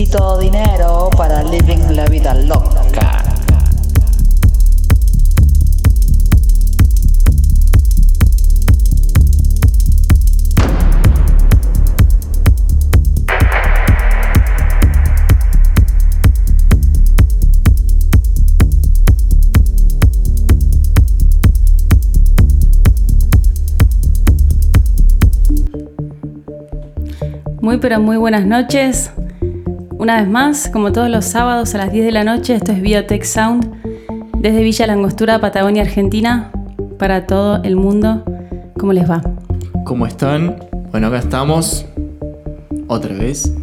Necesito dinero para living la vida loca. Muy pero muy buenas noches. Una vez más, como todos los sábados a las 10 de la noche, esto es Biotech Sound desde Villa Langostura, Patagonia, Argentina, para todo el mundo. ¿Cómo les va? ¿Cómo están? Bueno, acá estamos. Otra vez.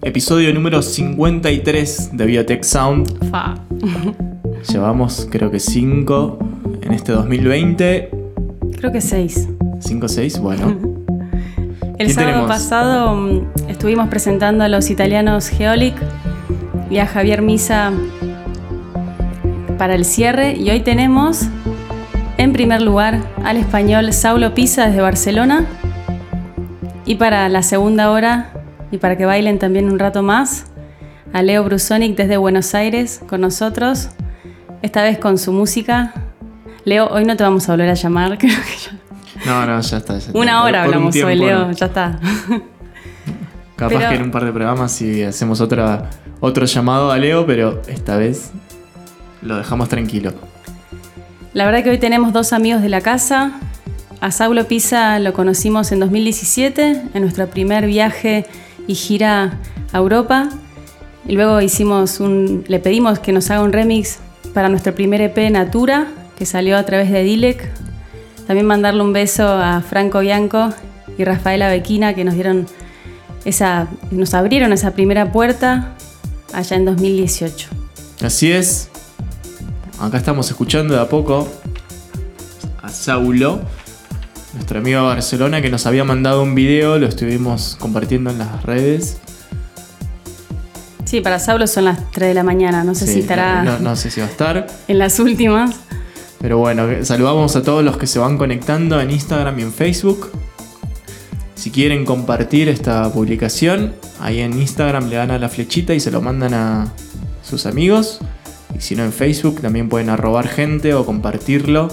Episodio número 53 de Biotech Sound. Fa. Llevamos creo que 5 en este 2020. Creo que 6. 5 6, bueno. El ¿Quién sábado tenemos? pasado mm, estuvimos presentando a los italianos Geolic y a Javier Misa para el cierre y hoy tenemos en primer lugar al español Saulo Pisa desde Barcelona y para la segunda hora y para que bailen también un rato más a Leo Brusonic desde Buenos Aires con nosotros, esta vez con su música. Leo, hoy no te vamos a volver a llamar, creo que ya- No, no, ya está. ya está. Una hora Por un hablamos hoy, tiempo, Leo, no. ya está. Capaz Pero- que en un par de programas y hacemos otra, otro llamado a Leo, pero esta vez lo dejamos tranquilo. La verdad que hoy tenemos dos amigos de la casa. A Saulo Pisa lo conocimos en 2017, en nuestro primer viaje y gira a Europa. Y luego hicimos un, le pedimos que nos haga un remix para nuestro primer EP Natura, que salió a través de Dilek. También mandarle un beso a Franco Bianco y Rafaela Bequina, que nos dieron esa, nos abrieron esa primera puerta allá en 2018. Así es. Acá estamos escuchando de a poco a Saulo, nuestro amigo de Barcelona, que nos había mandado un video, lo estuvimos compartiendo en las redes. Sí, para Saulo son las 3 de la mañana, no sé Sí, si estará no, no sé si va a estar. en las últimas. Pero bueno, saludamos a todos los que se van conectando en Instagram y en Facebook. Si quieren compartir esta publicación, ahí en Instagram le dan a la flechita y se lo mandan a sus amigos. Y si no en Facebook, también pueden arrobar gente o compartirlo.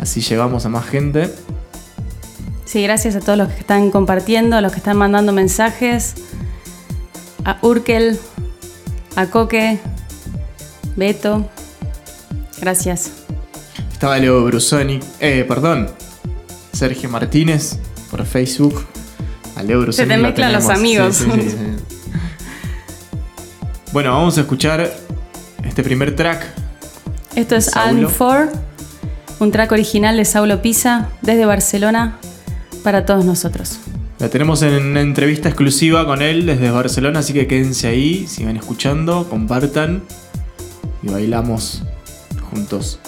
Así llegamos a más gente. Sí, gracias a todos los que están compartiendo, a los que están mandando mensajes. A Urkel, a Coque, Beto. Gracias. Estaba Leo Brusoni, eh, perdón, Sergio Martínez por Facebook. A Leo Brusoni te lo mezclan los amigos. Sí, sí, sí, sí. Bueno, vamos a escuchar este primer track. Esto es. Alm 4, un track original de Saulo Pisa desde Barcelona para todos nosotros. La tenemos en una entrevista exclusiva con él desde Barcelona, así que quédense ahí, sigan escuchando, compartan y bailamos juntos.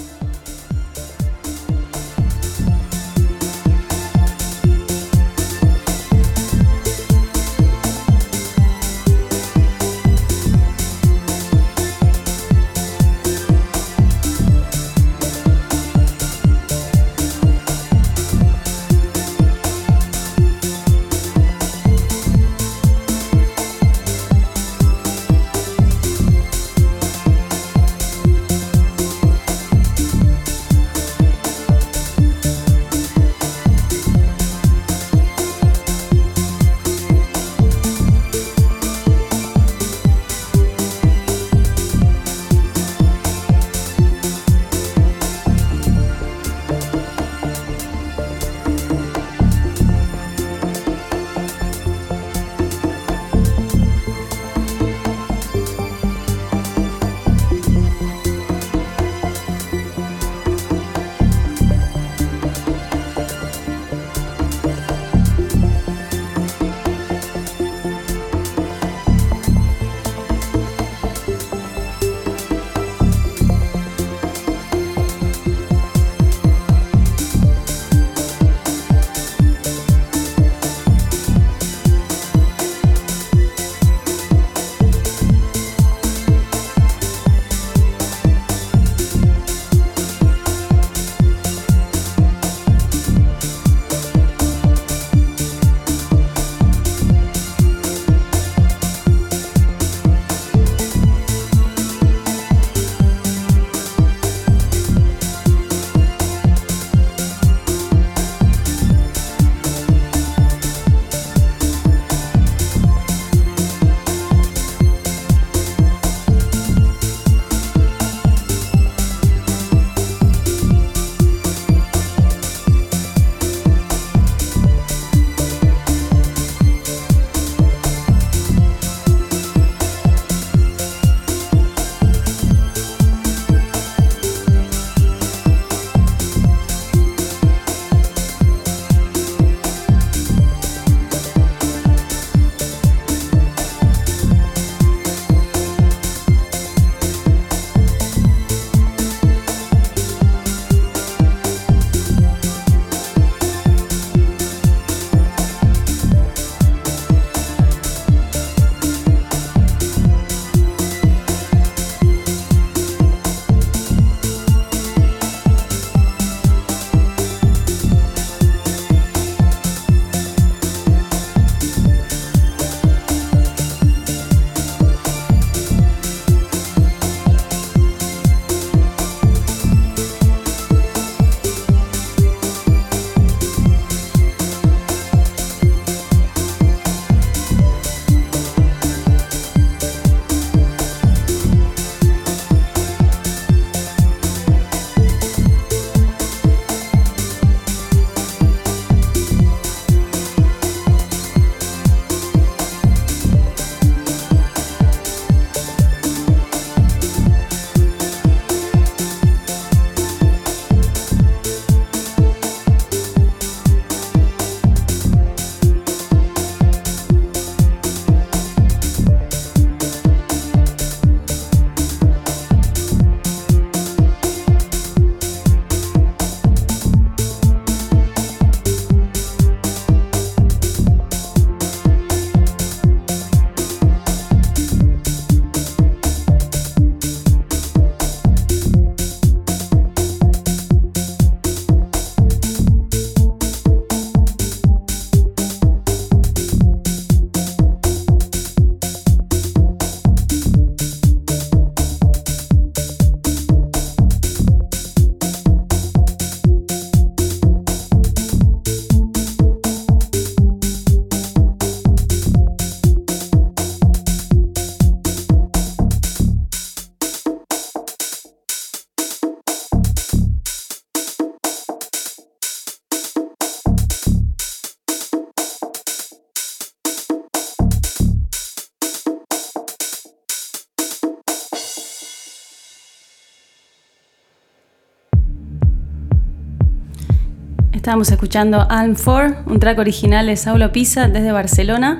Estábamos escuchando Alm 4, un track original de Saulo Pisa desde Barcelona.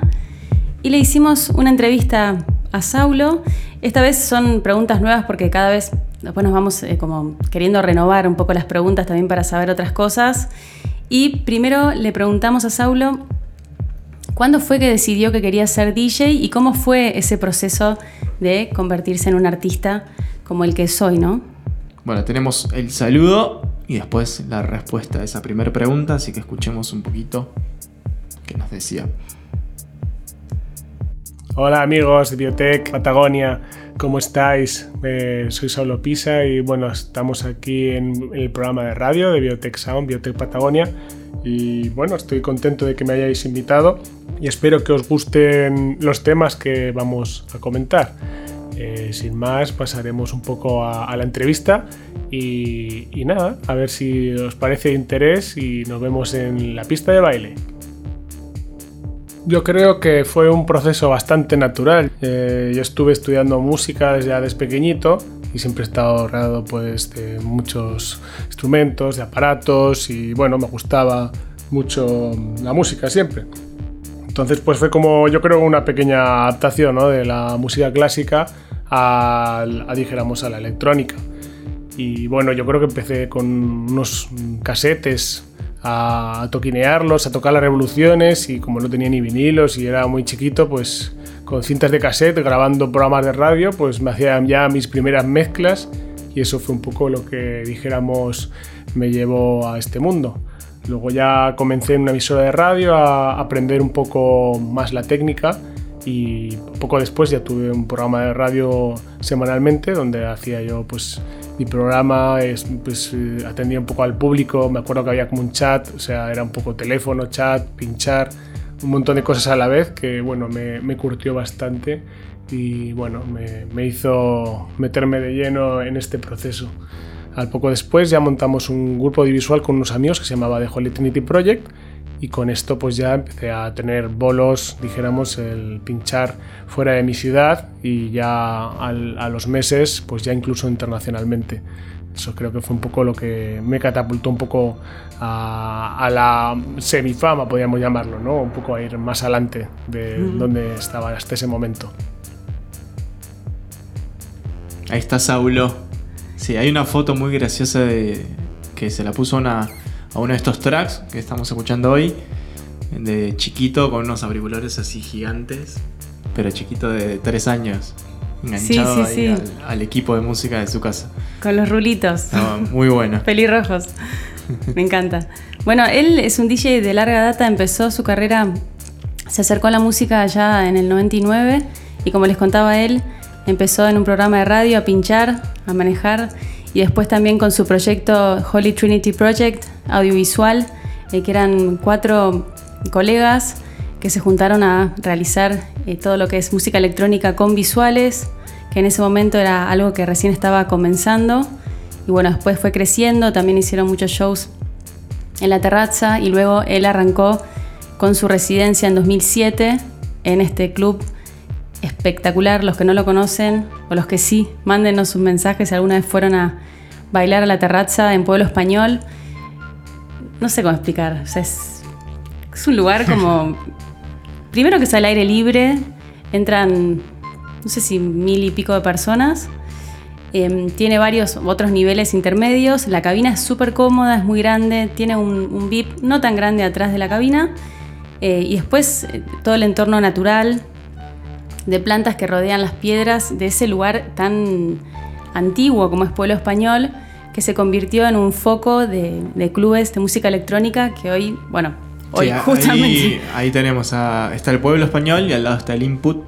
Y le hicimos una entrevista a Saulo. Esta vez son preguntas nuevas porque cada vez después nos vamos eh, como queriendo renovar un poco las preguntas también para saber otras cosas. Y primero le preguntamos a Saulo cuándo fue que decidió que quería ser DJ y cómo fue ese proceso de convertirse en un artista como el que soy, ¿no? Bueno, tenemos el saludo y después la respuesta a esa primera pregunta, así que escuchemos un poquito qué nos decía. Hola amigos de Biotech Patagonia, ¿cómo estáis? Eh, soy Saulo Pisa y bueno, estamos aquí en el programa de radio de Biotech Sound, Biotech Patagonia y bueno, estoy contento de que me hayáis invitado y espero que os gusten los temas que vamos a comentar. Eh, sin más, pasaremos un poco a, la entrevista y, nada, a ver si os parece de interés y nos vemos en la pista de baile. Yo creo que fue un proceso bastante natural. Eh, yo estuve estudiando música desde, desde pequeñito y siempre he estado rodeado pues, de muchos instrumentos, de aparatos y bueno, me gustaba mucho la música siempre. Entonces pues fue como yo creo una pequeña adaptación ¿no? de la música clásica a, dijéramos, a la electrónica. Y bueno, yo creo que empecé con unos casetes a toquinearlos, a tocar las revoluciones y como no tenía ni vinilos y era muy chiquito, pues con cintas de cassette grabando programas de radio, pues me hacían ya mis primeras mezclas y eso fue un poco lo que dijéramos me llevó a este mundo. Luego ya comencé en una emisora de radio a aprender un poco más la técnica y poco después ya tuve un programa de radio semanalmente donde hacía yo pues mi programa pues eh, atendía un poco al público me acuerdo que había como un chat o sea era un poco teléfono chat pinchar un montón de cosas a la vez que bueno me, me curtió bastante y bueno me, me hizo meterme de lleno en este proceso al poco después ya montamos un grupo audiovisual con unos amigos que se llamaba The Holy Trinity Project y con esto pues ya empecé a tener bolos, dijéramos, el pinchar fuera de mi ciudad y ya a los meses pues ya incluso internacionalmente. Eso creo que fue un poco lo que me catapultó un poco a, la semifama, podríamos llamarlo, ¿no? Un poco a ir más adelante de donde estaba hasta ese momento. Ahí está Saulo. Sí, hay una foto muy graciosa de que se la puso una, a uno de estos tracks que estamos escuchando hoy, de chiquito con unos auriculares así gigantes, pero chiquito de tres años, enganchado ahí Al, equipo de música de su casa. Con los rulitos. muy bueno. Pelirrojos. Me encanta. Bueno, él es un DJ de larga data, empezó su carrera, se acercó a la música allá en el 99 y como les contaba él, empezó en un programa de radio a pinchar, a manejar y después también con su proyecto Holy Trinity Project audiovisual, eh, que eran cuatro colegas que se juntaron a realizar eh, todo lo que es música electrónica con visuales, que en ese momento era algo que recién estaba comenzando. Y bueno, después fue creciendo, también hicieron muchos shows en la terraza y luego él arrancó con su residencia en 2007 en este club espectacular. Los que no lo conocen o los que sí, mándenos sus mensajes si alguna vez fueron a bailar a la terraza en Pueblo Español. No sé cómo explicar. es, un lugar como. primero que es al aire libre, entran, no sé si mil y pico de personas. Em, tiene varios otros niveles intermedios. La cabina es súper cómoda, es muy grande. Tiene un, VIP no tan grande atrás de la cabina. Eh, y después eh, todo el entorno natural, de plantas que rodean las piedras de ese lugar tan antiguo como es Pueblo Español, que se convirtió en un foco de, clubes de música electrónica que hoy, bueno, hoy justamente... Ahí, tenemos, a, está el Pueblo Español y al lado está el Input,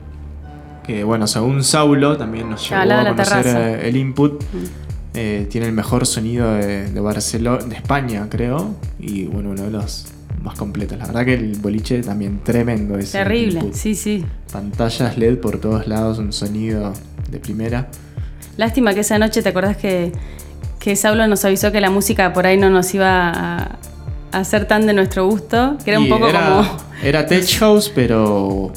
que bueno, según Saulo también nos llevó a conocer eh, el Input. Mm. Eh, tiene el mejor sonido de, de Barcelona, de España, creo, y bueno, uno de los más completas. La verdad que el boliche también tremendo. es Terrible, sí, sí. Pantallas LED por todos lados, un sonido de primera. Lástima que esa noche, ¿te acordás que, que Saulo nos avisó que la música por ahí no nos iba a, hacer tan de nuestro gusto? Que era un poco como... Era tech house, pero...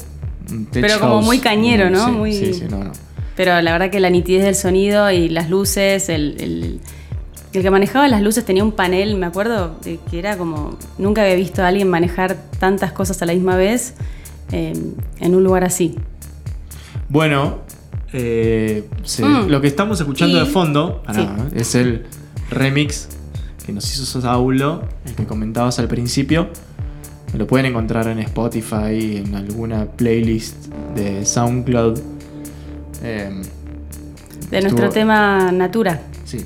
pero como muy cañero, ¿no? muy... sí, sí, no, no. Pero la verdad que la nitidez del sonido y las luces, el El que manejaba las luces tenía un panel, me acuerdo, de que era como. Nunca había visto a alguien manejar tantas cosas a la misma vez eh, en un lugar así. Bueno, eh, Mm. lo que estamos escuchando Y- de fondo sí. ¿eh? es el remix que nos hizo Saulo, el que comentabas al principio. Lo pueden encontrar en Spotify, en alguna playlist de SoundCloud. Eh, De nuestro Estuvo- tema Natura. sí.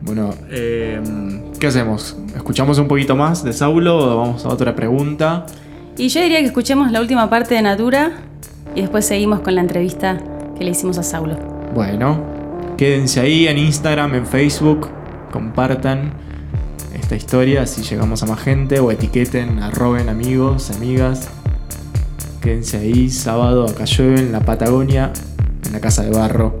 Bueno, eh, ¿qué hacemos? ¿Escuchamos un poquito más de Saulo o vamos a otra pregunta? Y yo diría que escuchemos la última parte de Natura y después seguimos con la entrevista que le hicimos a Saulo. Bueno, quédense ahí en Instagram, en Facebook, compartan esta historia así llegamos a más gente o etiqueten, arroben amigos, amigas. Quédense ahí, sábado acá llueve en la Patagonia, en la casa de barro.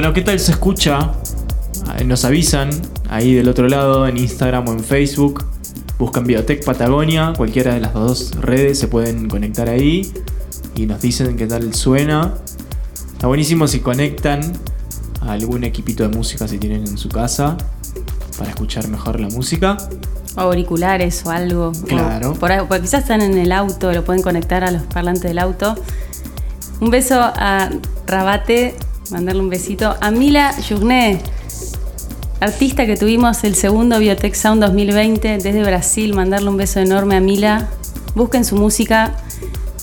Bueno, ¿qué tal se escucha? Eh, Nos avisan ahí del otro lado en Instagram o en Facebook. Buscan Biotech Patagonia, cualquiera de las dos redes se pueden conectar ahí y nos dicen qué tal suena. Está buenísimo si conectan a algún equipito de música si tienen en su casa para escuchar mejor la música. O auriculares o algo. O Claro. por porque quizás están en el auto, lo pueden conectar a los parlantes del auto. Un beso a Rabate, mandarle un besito. A Mila Journé, artista que tuvimos el segundo Biotech Sound 2020 desde Brasil, mandarle un beso enorme a Mila. Busquen su música,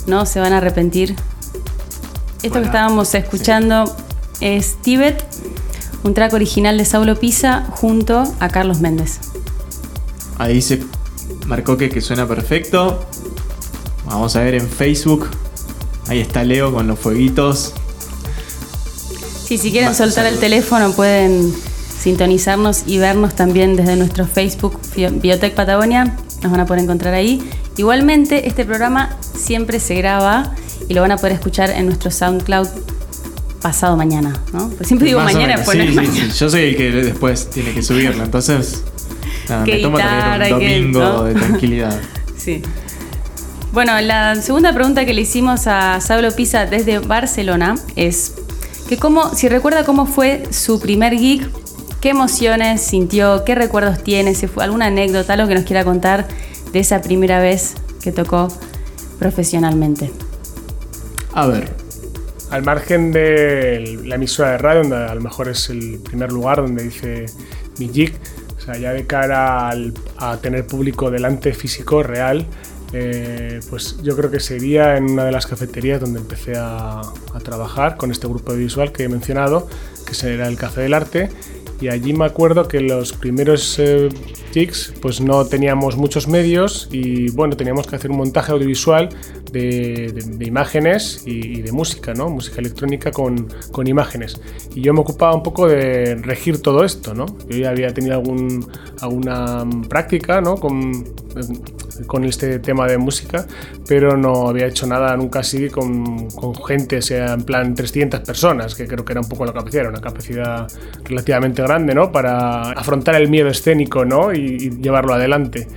no se van a arrepentir. Esto Bueno, que estábamos escuchando es Tibet, un track original de Saulo Pisa junto a Carlos Méndez. Ahí se marcó que, que suena perfecto. Vamos a ver en Facebook. Ahí está Leo con los fueguitos. Sí, si quieren soltar el teléfono pueden sintonizarnos y vernos también desde nuestro Facebook Bio- Biotech Patagonia. Nos van a poder encontrar ahí. Igualmente, este programa siempre se graba y lo van a poder escuchar en nuestro SoundCloud pasado mañana, ¿no? Pues siempre digo Más mañana, pues Sí, sí, sí. Yo soy el que después tiene que subirlo. Entonces, nada, Que me tomo también un que- domingo ¿no? de tranquilidad. Sí. Bueno, la segunda pregunta que le hicimos a Saulo Pisa desde Barcelona es que cómo, si recuerda cómo fue su primer gig ¿Qué emociones sintió? ¿Qué recuerdos tiene? Si fue alguna anécdota, algo que nos quiera contar de esa primera vez que tocó profesionalmente. A ver, Al margen de la emisora de radio, donde a lo mejor es el primer lugar donde dice mi jig, o sea, ya de cara al- a tener público delante físico real, eh, pues yo creo que sería en una de las cafeterías donde empecé a, a trabajar con este grupo visual que he mencionado, que será el Café del Arte. Y allí me acuerdo que los primeros eh, gigs pues no teníamos muchos medios y bueno, teníamos que hacer un montaje audiovisual de, de- de imágenes y, y de música, ¿no? Música electrónica con, con imágenes. Y yo me ocupaba un poco de regir todo esto, ¿no? Yo ya había tenido algún, alguna práctica, ¿no? Con, con este tema de música, pero no había hecho nada nunca así con, con gente, sea, en plan 300 personas, que creo que era un poco la capacidad, era una capacidad relativamente grande, ¿no? Para afrontar el miedo escénico, ¿no? Y, y llevarlo adelante.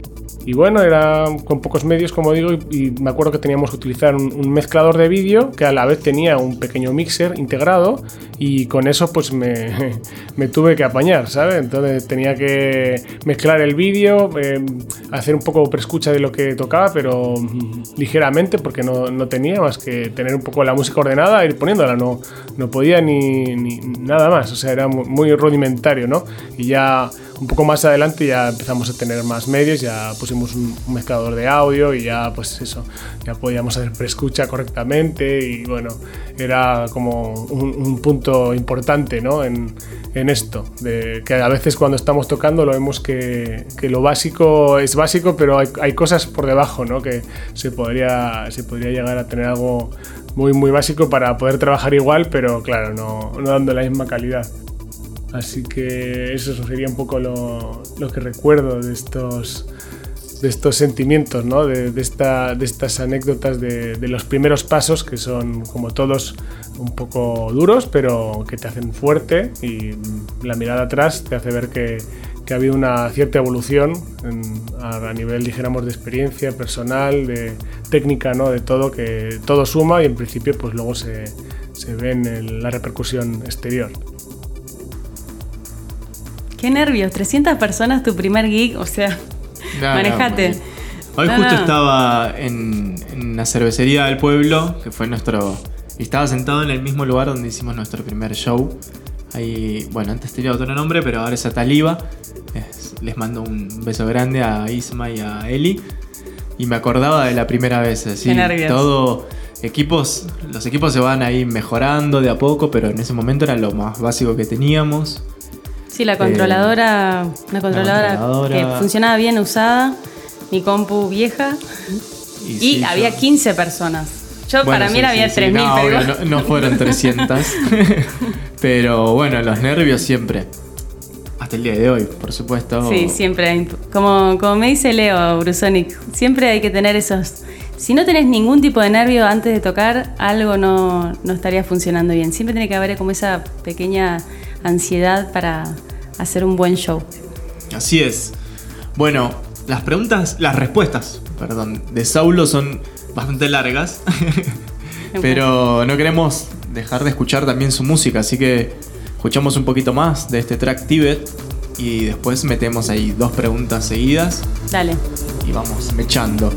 Y bueno, era con pocos medios, como digo, y, me acuerdo que teníamos que utilizar un, mezclador de vídeo que a la vez tenía un pequeño mixer integrado y con eso pues me, me tuve que apañar, ¿sabes? Entonces tenía que mezclar el vídeo, eh, hacer un poco preescucha de lo que tocaba, pero mm, ligeramente porque no, no tenía más que tener un poco la música ordenada e ir poniéndola, no, no podía ni, ni nada más, o sea, era mu- muy rudimentario, ¿no? Y ya un poco más adelante ya empezamos a tener más medios, ya pusimos un, mezclador de audio y ya pues eso, ya podíamos hacer preescucha correctamente y bueno, era como un, un punto importante ¿no? en, en esto, de que a veces cuando estamos tocando lo vemos que, que lo básico es básico, pero hay, hay cosas por debajo ¿no? que se podría, se podría llegar a tener algo muy muy básico para poder trabajar igual, pero claro, no, no dando la misma calidad. Así que eso sería un poco lo, que recuerdo de estos, de estos sentimientos, ¿no? de, de esta, de estas anécdotas de, los primeros pasos que son como todos un poco duros, pero que te hacen fuerte y la mirada atrás te hace ver que, que ha habido una cierta evolución a, nivel, dijéramos, de experiencia personal, de técnica, ¿no? de todo, que todo suma y en principio pues luego se, ve en la repercusión exterior. Qué nervios, 300 personas tu primer gig, o sea, No, manejate. Hoy No, justo estaba en, en la cervecería del pueblo, que fue nuestro... Y estaba sentado en el mismo lugar donde hicimos nuestro primer show. Ahí, bueno, antes tenía otro nombre, pero ahora es Ataliba. Es- les mando un beso grande a Isma y a Eli. Y me acordaba de la primera vez, así. Qué. Todo... Equipos, los equipos se van ahí mejorando de a poco, pero en ese momento era lo más básico que teníamos. Sí, la controladora, una controladora, controladora. que funcionaba bien usada, mi compu vieja, y, sí, había yo- 15 personas. Yo Bueno, para mí era sí, había sí. 3000, No, pero no, no fueron 300. pero bueno, los nervios siempre. Hasta el día de hoy, por supuesto. Sí, siempre. Como, como me dice Leo Brusonic, siempre hay que tener esos. Si no tenés ningún tipo de nervio antes de tocar, algo no, no estaría funcionando bien. Siempre tiene que haber como esa pequeña ansiedad para hacer un buen show. Así es. Bueno, las preguntas, las respuestas, perdón, de Saulo son bastante largas. pero no queremos dejar de escuchar también su música, así que escuchamos un poquito más de este track Tibet y después metemos ahí dos preguntas seguidas Dale. y vamos mechando.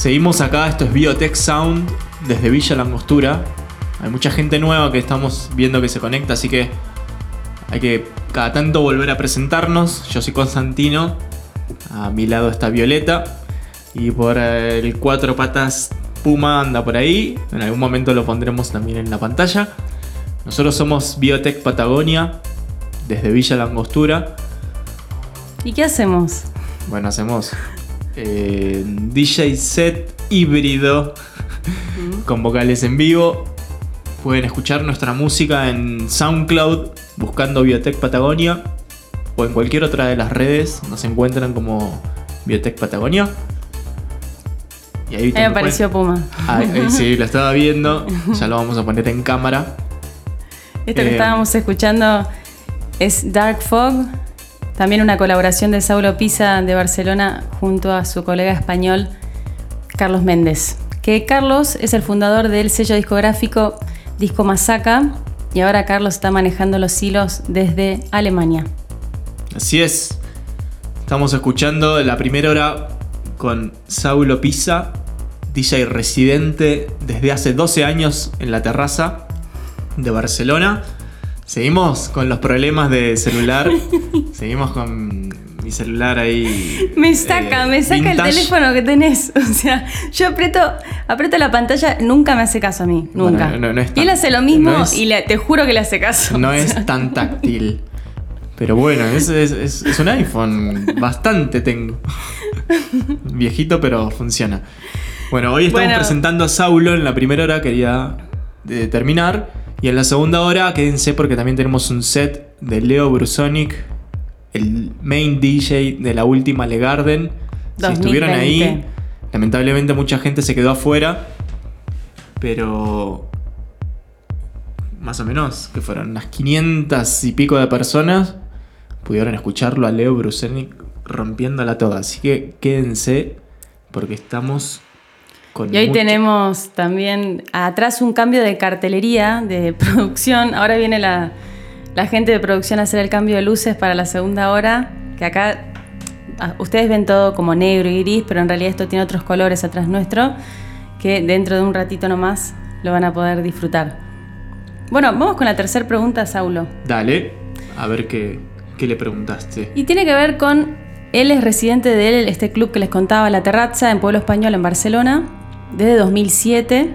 Seguimos acá, esto es Biotech Sound desde Villa Langostura. Hay mucha gente nueva que estamos viendo que se conecta, así que hay que cada tanto volver a presentarnos. Yo soy Constantino, a mi lado está Violeta y por el cuatro patas Puma anda por ahí. En algún momento lo pondremos también en la pantalla. Nosotros somos Biotech Patagonia desde Villa Langostura. ¿Y qué hacemos? Bueno, hacemos eh, DJ set híbrido con vocales en vivo. Pueden escuchar nuestra música en SoundCloud buscando Biotech Patagonia o en cualquier otra de las redes. Nos encuentran como Biotech Patagonia. Y ahí, me apareció Puma. Ahí, sí, lo estaba viendo. Ya lo vamos a poner en cámara. Esto que eh, estábamos escuchando es Dark Fog, también una colaboración de Saulo Pisa de Barcelona junto a su colega español Carlos Méndez. Que Carlos es el fundador del sello discográfico Disco Masaca y ahora Carlos está manejando los hilos desde Alemania. Así es. Estamos escuchando la primera hora con Saulo Pisa, DJ residente desde hace 12 años en la terraza de Barcelona. Seguimos con los problemas de celular. Seguimos con mi celular ahí. Me saca, me saca el teléfono que tenés. O sea, yo aprieto, aprieto la pantalla, nunca me hace caso a mí. Nunca. y él hace lo mismo y te juro que le hace caso. No es tan táctil. Pero bueno, es, es, un iPhone. Bastante tengo. Viejito, pero funciona. Bueno, hoy estamos presentando a Saulo en la primera hora, quería eh, terminar. Y en la segunda hora, quédense porque también tenemos un set de Leo Brusonic, el main DJ de la última Le Garden. Si estuvieron ahí, lamentablemente mucha gente se quedó afuera. Pero más o menos, que fueron unas 500 y pico de personas, pudieron escucharlo a Leo Brusonic rompiéndola toda. Así que quédense porque estamos y hoy tenemos también atrás un cambio de cartelería, de producción. Ahora viene la, gente de producción a hacer el cambio de luces para la segunda hora, que acá ah, ustedes ven todo como negro y gris, pero en realidad esto tiene otros colores atrás nuestro, que dentro de un ratito nomás lo van a poder disfrutar. Bueno, vamos con la tercera pregunta, Saulo. Dale, a ver qué, qué le preguntaste. Y tiene que ver con, él es residente de este club que les contaba, La Terraza, en Pueblo Español, en Barcelona desde 2007.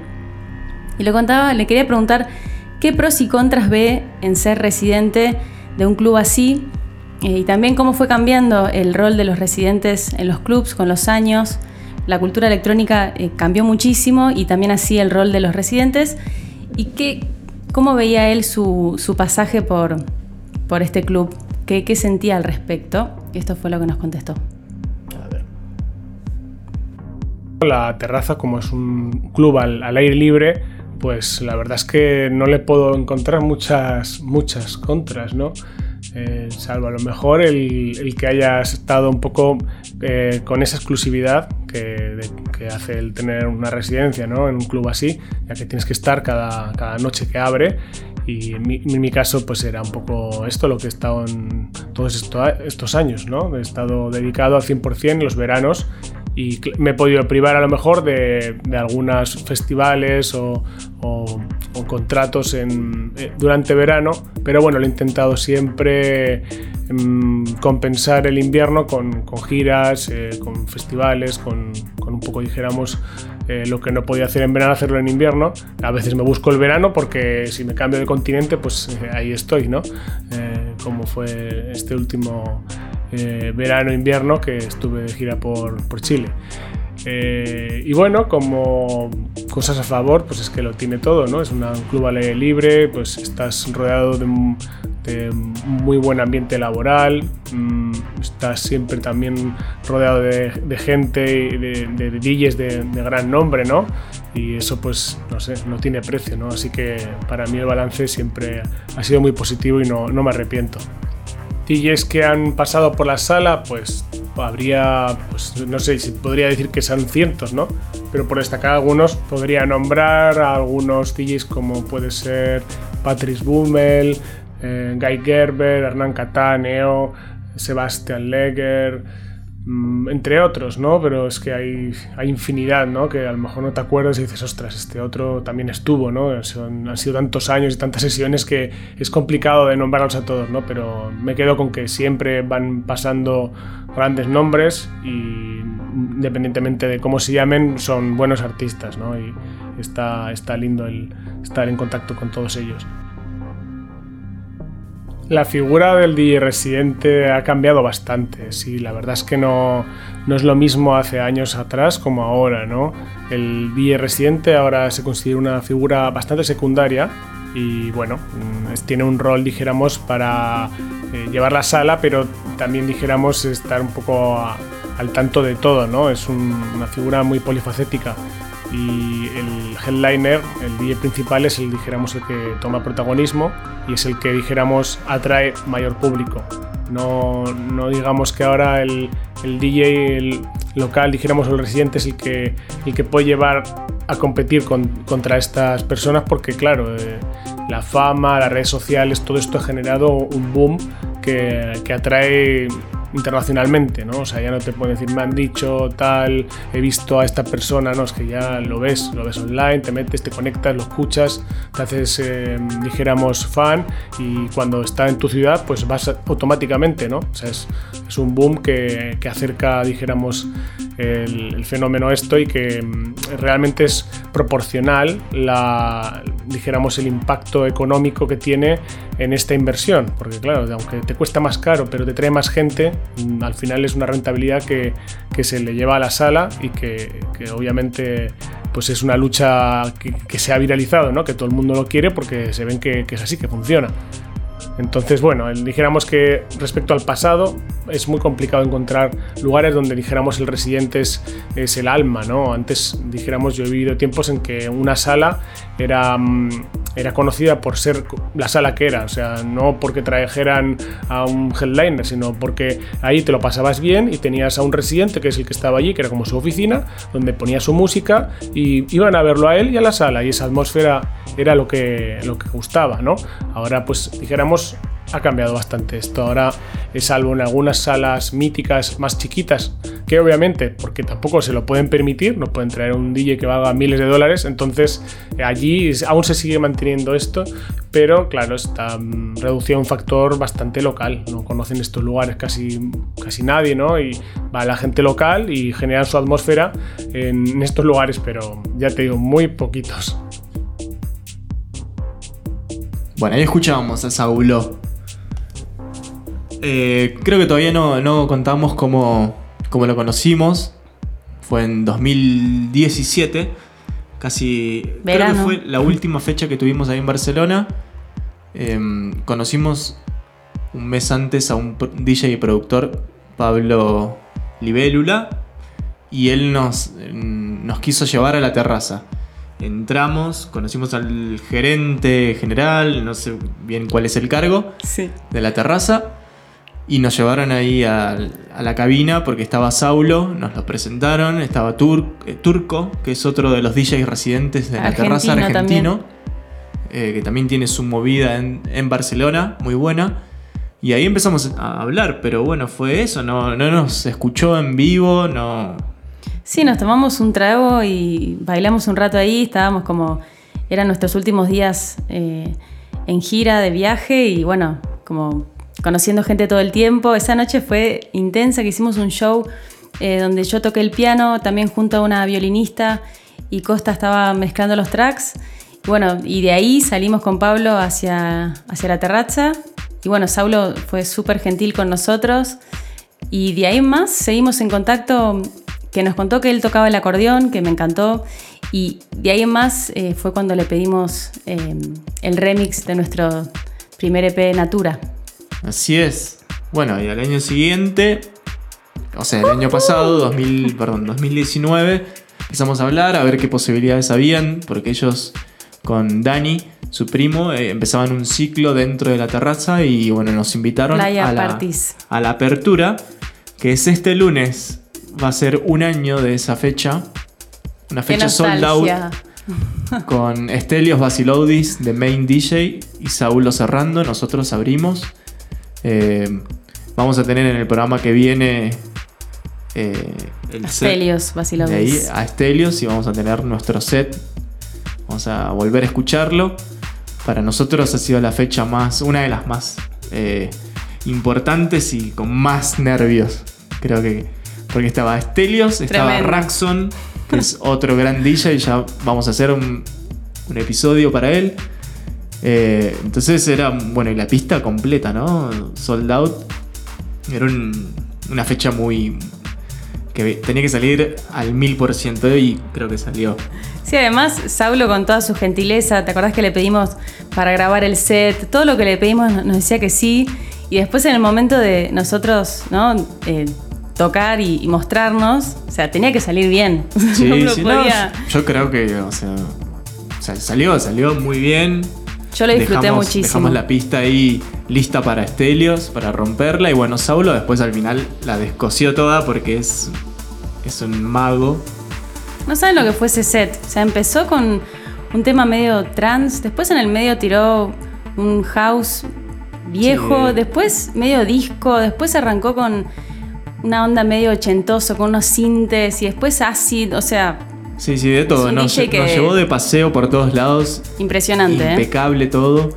Y lo contaba, le quería preguntar qué pros y contras ve en ser residente de un club así eh, y también cómo fue cambiando el rol de los residentes en los clubs con los años. La cultura electrónica eh, cambió muchísimo y también así el rol de los residentes. ¿Y qué, cómo veía él su, pasaje por, por este club? ¿Qué, ¿Qué sentía al respecto? Esto fue lo que nos contestó. La terraza, como es un club al, aire libre, pues la verdad es que no le puedo encontrar muchas, muchas contras, ¿no? Eh, salvo a lo mejor el, que hayas estado un poco eh, con esa exclusividad que, hace el tener una residencia ¿no? en un club así, ya que tienes que estar cada, cada noche que abre y en mi, caso pues era un poco esto lo que he estado en todos estos años, ¿no? He estado dedicado al 100% en los veranos y me he podido privar a lo mejor de, de algunos festivales o, o, contratos en, eh, durante verano, pero bueno, lo he intentado siempre em, compensar el invierno con, con giras, eh, con festivales, con, con, un poco, dijéramos, eh, lo que no podía hacer en verano, hacerlo en invierno. A veces me busco el verano porque si me cambio de continente, pues ahí estoy, ¿no? como fue este último eh, verano-invierno que estuve de gira por, Chile. Eh, y bueno, como cosas a favor, pues es que lo tiene todo, ¿no? Es un club al aire libre, pues estás rodeado de, muy buen ambiente laboral, mm, estás siempre también rodeado de, gente, de, de DJs de, gran nombre, ¿no? Y eso pues, no sé, no tiene precio, ¿no? Así que para mí el balance siempre ha sido muy positivo y no me arrepiento. DJs que han pasado por la sala, pues habría, pues no sé si podría decir que son cientos, ¿no? Pero por destacar algunos, podría nombrar a algunos DJs como puede ser Patrice Bummel, eh, Guy Gerber, Hernán Cataneo, Sebastian Leger, entre otros, ¿no? Pero es que hay, hay infinidad, ¿no? Que a lo mejor no te acuerdas y dices, ostras, este otro también estuvo, ¿no? Son- han sido tantos años y tantas sesiones que es complicado de nombrarlos a todos, ¿no? Pero me quedo con que siempre van pasando grandes nombres y independientemente de cómo se llamen, son buenos artistas, ¿no? Y está, está lindo el estar en contacto con todos ellos. La figura del DJ residente ha cambiado bastante, sí, la verdad es que no, no es lo mismo hace años atrás como ahora, ¿no? El DJ residente ahora se considera una figura bastante secundaria y bueno, mm, tiene un rol, dijéramos, para eh, llevar la sala, pero también, dijéramos, estar un poco a- al tanto de todo, ¿no? Es un- una figura muy polifacética y el headliner, el DJ principal, es el, dijéramos, el que toma protagonismo y es el que, dijéramos, atrae mayor público. No, no digamos que ahora el, el DJ el local, dijéramos, el residente es el que, el que puede llevar a competir con- contra estas personas porque, claro, eh, la fama, las redes sociales, todo esto ha generado un boom que, que atrae internacionalmente, ¿no? O sea, ya no te pueden decir, me han dicho tal, he visto a esta persona, no, es que ya lo ves, lo ves online, te metes, te conectas, lo escuchas, te haces, eh, dijéramos, fan y cuando está en tu ciudad, pues vas automáticamente, ¿no? O sea, es, es un boom que, que acerca, dijéramos, el, fenómeno esto y que mm, realmente es proporcional la, dijéramos, el impacto económico que tiene en esta inversión. Porque claro, aunque te cuesta más caro, pero te trae más gente, mm, al final es una rentabilidad que, que se le lleva a la sala y que, que obviamente pues es una lucha que, se ha viralizado, ¿no? que todo el mundo lo quiere porque se ven que es así, que funciona. Entonces, bueno, dijéramos que respecto al pasado es muy complicado encontrar lugares donde dijéramos el residente es, es el alma, ¿no? Antes dijéramos yo he vivido tiempos en que una sala era, mm, era conocida por ser la sala que era, o sea, no porque trajeran a un headliner, sino porque ahí te lo pasabas bien y tenías a un residente que es el que estaba allí, que era como su oficina, donde ponía su música y iban a verlo a él y a la sala y esa atmósfera era lo que, lo que gustaba, ¿no? Ahora pues dijéramos ha cambiado bastante esto. Ahora, es salvo en algunas salas míticas más chiquitas, que obviamente, porque tampoco se lo pueden permitir, no pueden traer un DJ que valga miles de dólares, entonces eh, allí aún se sigue manteniendo esto, pero claro, está mm, reducido a un factor bastante local. No conocen estos lugares casi, casi nadie, ¿no? Y va la gente local y generan su atmósfera en estos lugares, pero ya te digo, muy poquitos. Bueno, ahí escuchábamos a Saulo. Eh, creo que todavía no, no contamos cómo, cómo lo conocimos. Fue en 2017. Casi. Creo Verano. que fue la última fecha que tuvimos ahí en Barcelona. Em, conocimos un mes antes a un DJ y productor, Pablo Libélula. Y él nos, mm, nos quiso llevar a la terraza. Entramos, conocimos al gerente general, no sé bien cuál es el cargo, Sí. de la terraza. Y nos llevaron ahí a, la cabina porque estaba Saulo, nos lo presentaron, estaba Tur- eh, Turco, que es otro de los DJs residentes de la terraza Argentino eh, que también tiene su movida en, en Barcelona, muy buena. Y ahí empezamos a hablar, pero bueno, fue eso, no, no nos escuchó en vivo, no, Sí, nos tomamos un trago y bailamos un rato ahí, estábamos como, eran nuestros últimos días eh, en gira de viaje y bueno, como conociendo gente todo el tiempo. Esa noche fue intensa, que hicimos un show eh, donde yo toqué el piano también junto a una violinista y Costa estaba mezclando los tracks. Bueno, y de ahí salimos con Pablo hacia, hacia la terraza. Y bueno, Saulo fue súper gentil con nosotros. Y de ahí más seguimos en contacto, que nos contó que él tocaba el acordeón, que me encantó. Y de ahí en más eh, fue cuando le pedimos eh, el remix de nuestro primer EP Natura. Así es. Bueno, y al año siguiente, o sea, el año pasado, 2000, perdón, 2019, empezamos a hablar, a ver qué posibilidades habían, porque ellos con Dani, su primo, eh, empezaban un ciclo dentro de la terraza y bueno, nos invitaron Playa a la, Parties. a la apertura, que es este lunes. Va a ser un año de esa fecha. Una fecha sold out con Estelios Basiloudis de Main DJ y Saulo cerrando. Nosotros abrimos. Eh, vamos a tener en el programa que viene eh, el set. Stelios, De ahí a Stelios y vamos a tener nuestro set. Vamos a volver a escucharlo. Para nosotros ha sido la fecha más, una de las más eh, importantes y con más nervios. Creo que. Porque estaba Stelios, estaba Tremendo. Raxon, que es otro gran DJ, y ya vamos a hacer un, un episodio para él. Eh, entonces era, bueno, y la pista completa, ¿no? Sold out. Era un- una fecha muy. que tenía que salir al mil por ciento y creo que salió. Sí, además, Saulo con toda su gentileza, ¿te acordás que le pedimos para grabar el set? Todo lo que le pedimos nos decía que sí. Y después en el momento de nosotros, ¿no? Eh, tocar y, y mostrarnos, o sea, tenía que salir bien. Sí, No sí, no, podía- yo creo que, o sea, o sea, salió, salió muy bien. Yo lo disfruté dejamos, muchísimo. Dejamos la pista ahí lista para Estelios, para romperla. Y bueno, Saulo después al final la descosió toda porque es, es un mago. No saben lo que fue ese set. O sea, empezó con un tema medio trans, después en el medio tiró un house viejo, Sí. después medio disco, después arrancó con una onda medio ochentoso, con unos sintes y después acid, o sea, Sí, sí, de todo. Nos, DJ que- nos llevó de paseo por todos lados. impresionante. ¿eh? impecable todo.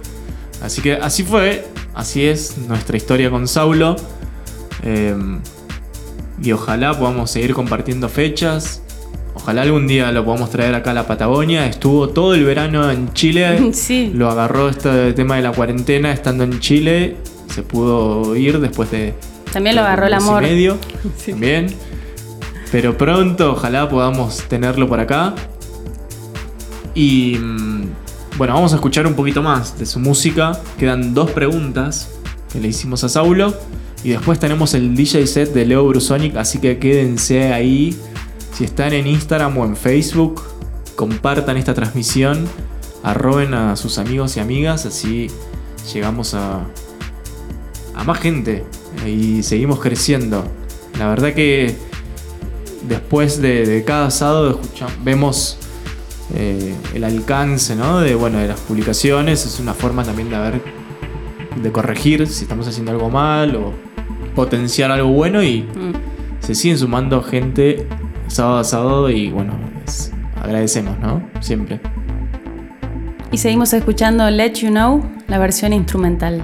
Así que así fue, así es nuestra historia con Saulo. Eh, y ojalá podamos seguir compartiendo fechas. Ojalá algún día lo podamos traer acá a la Patagonia. Estuvo todo el verano en Chile. Sí. Lo agarró este tema de la cuarentena estando en Chile. Se pudo ir después de. También lo agarró el y amor. medio. También. Pero pronto, ojalá podamos tenerlo por acá. Y mm, bueno, vamos a escuchar un poquito más de su música. Quedan dos preguntas que le hicimos a Saulo. Y después tenemos el DJ set de Leo Brusonic, así que quédense ahí. Si están en Instagram o en Facebook, compartan esta transmisión. Arroben a sus amigos y amigas, así llegamos a, a más gente y seguimos creciendo. La verdad que después de, de cada sábado escucha- vemos eh, el alcance ¿no? de, bueno, de las publicaciones. Es una forma también de ver, de corregir si estamos haciendo algo mal o potenciar algo bueno y Mm. se siguen sumando gente sábado a sábado y bueno, agradecemos, ¿no? Siempre. Y seguimos escuchando Let You Know, la versión instrumental.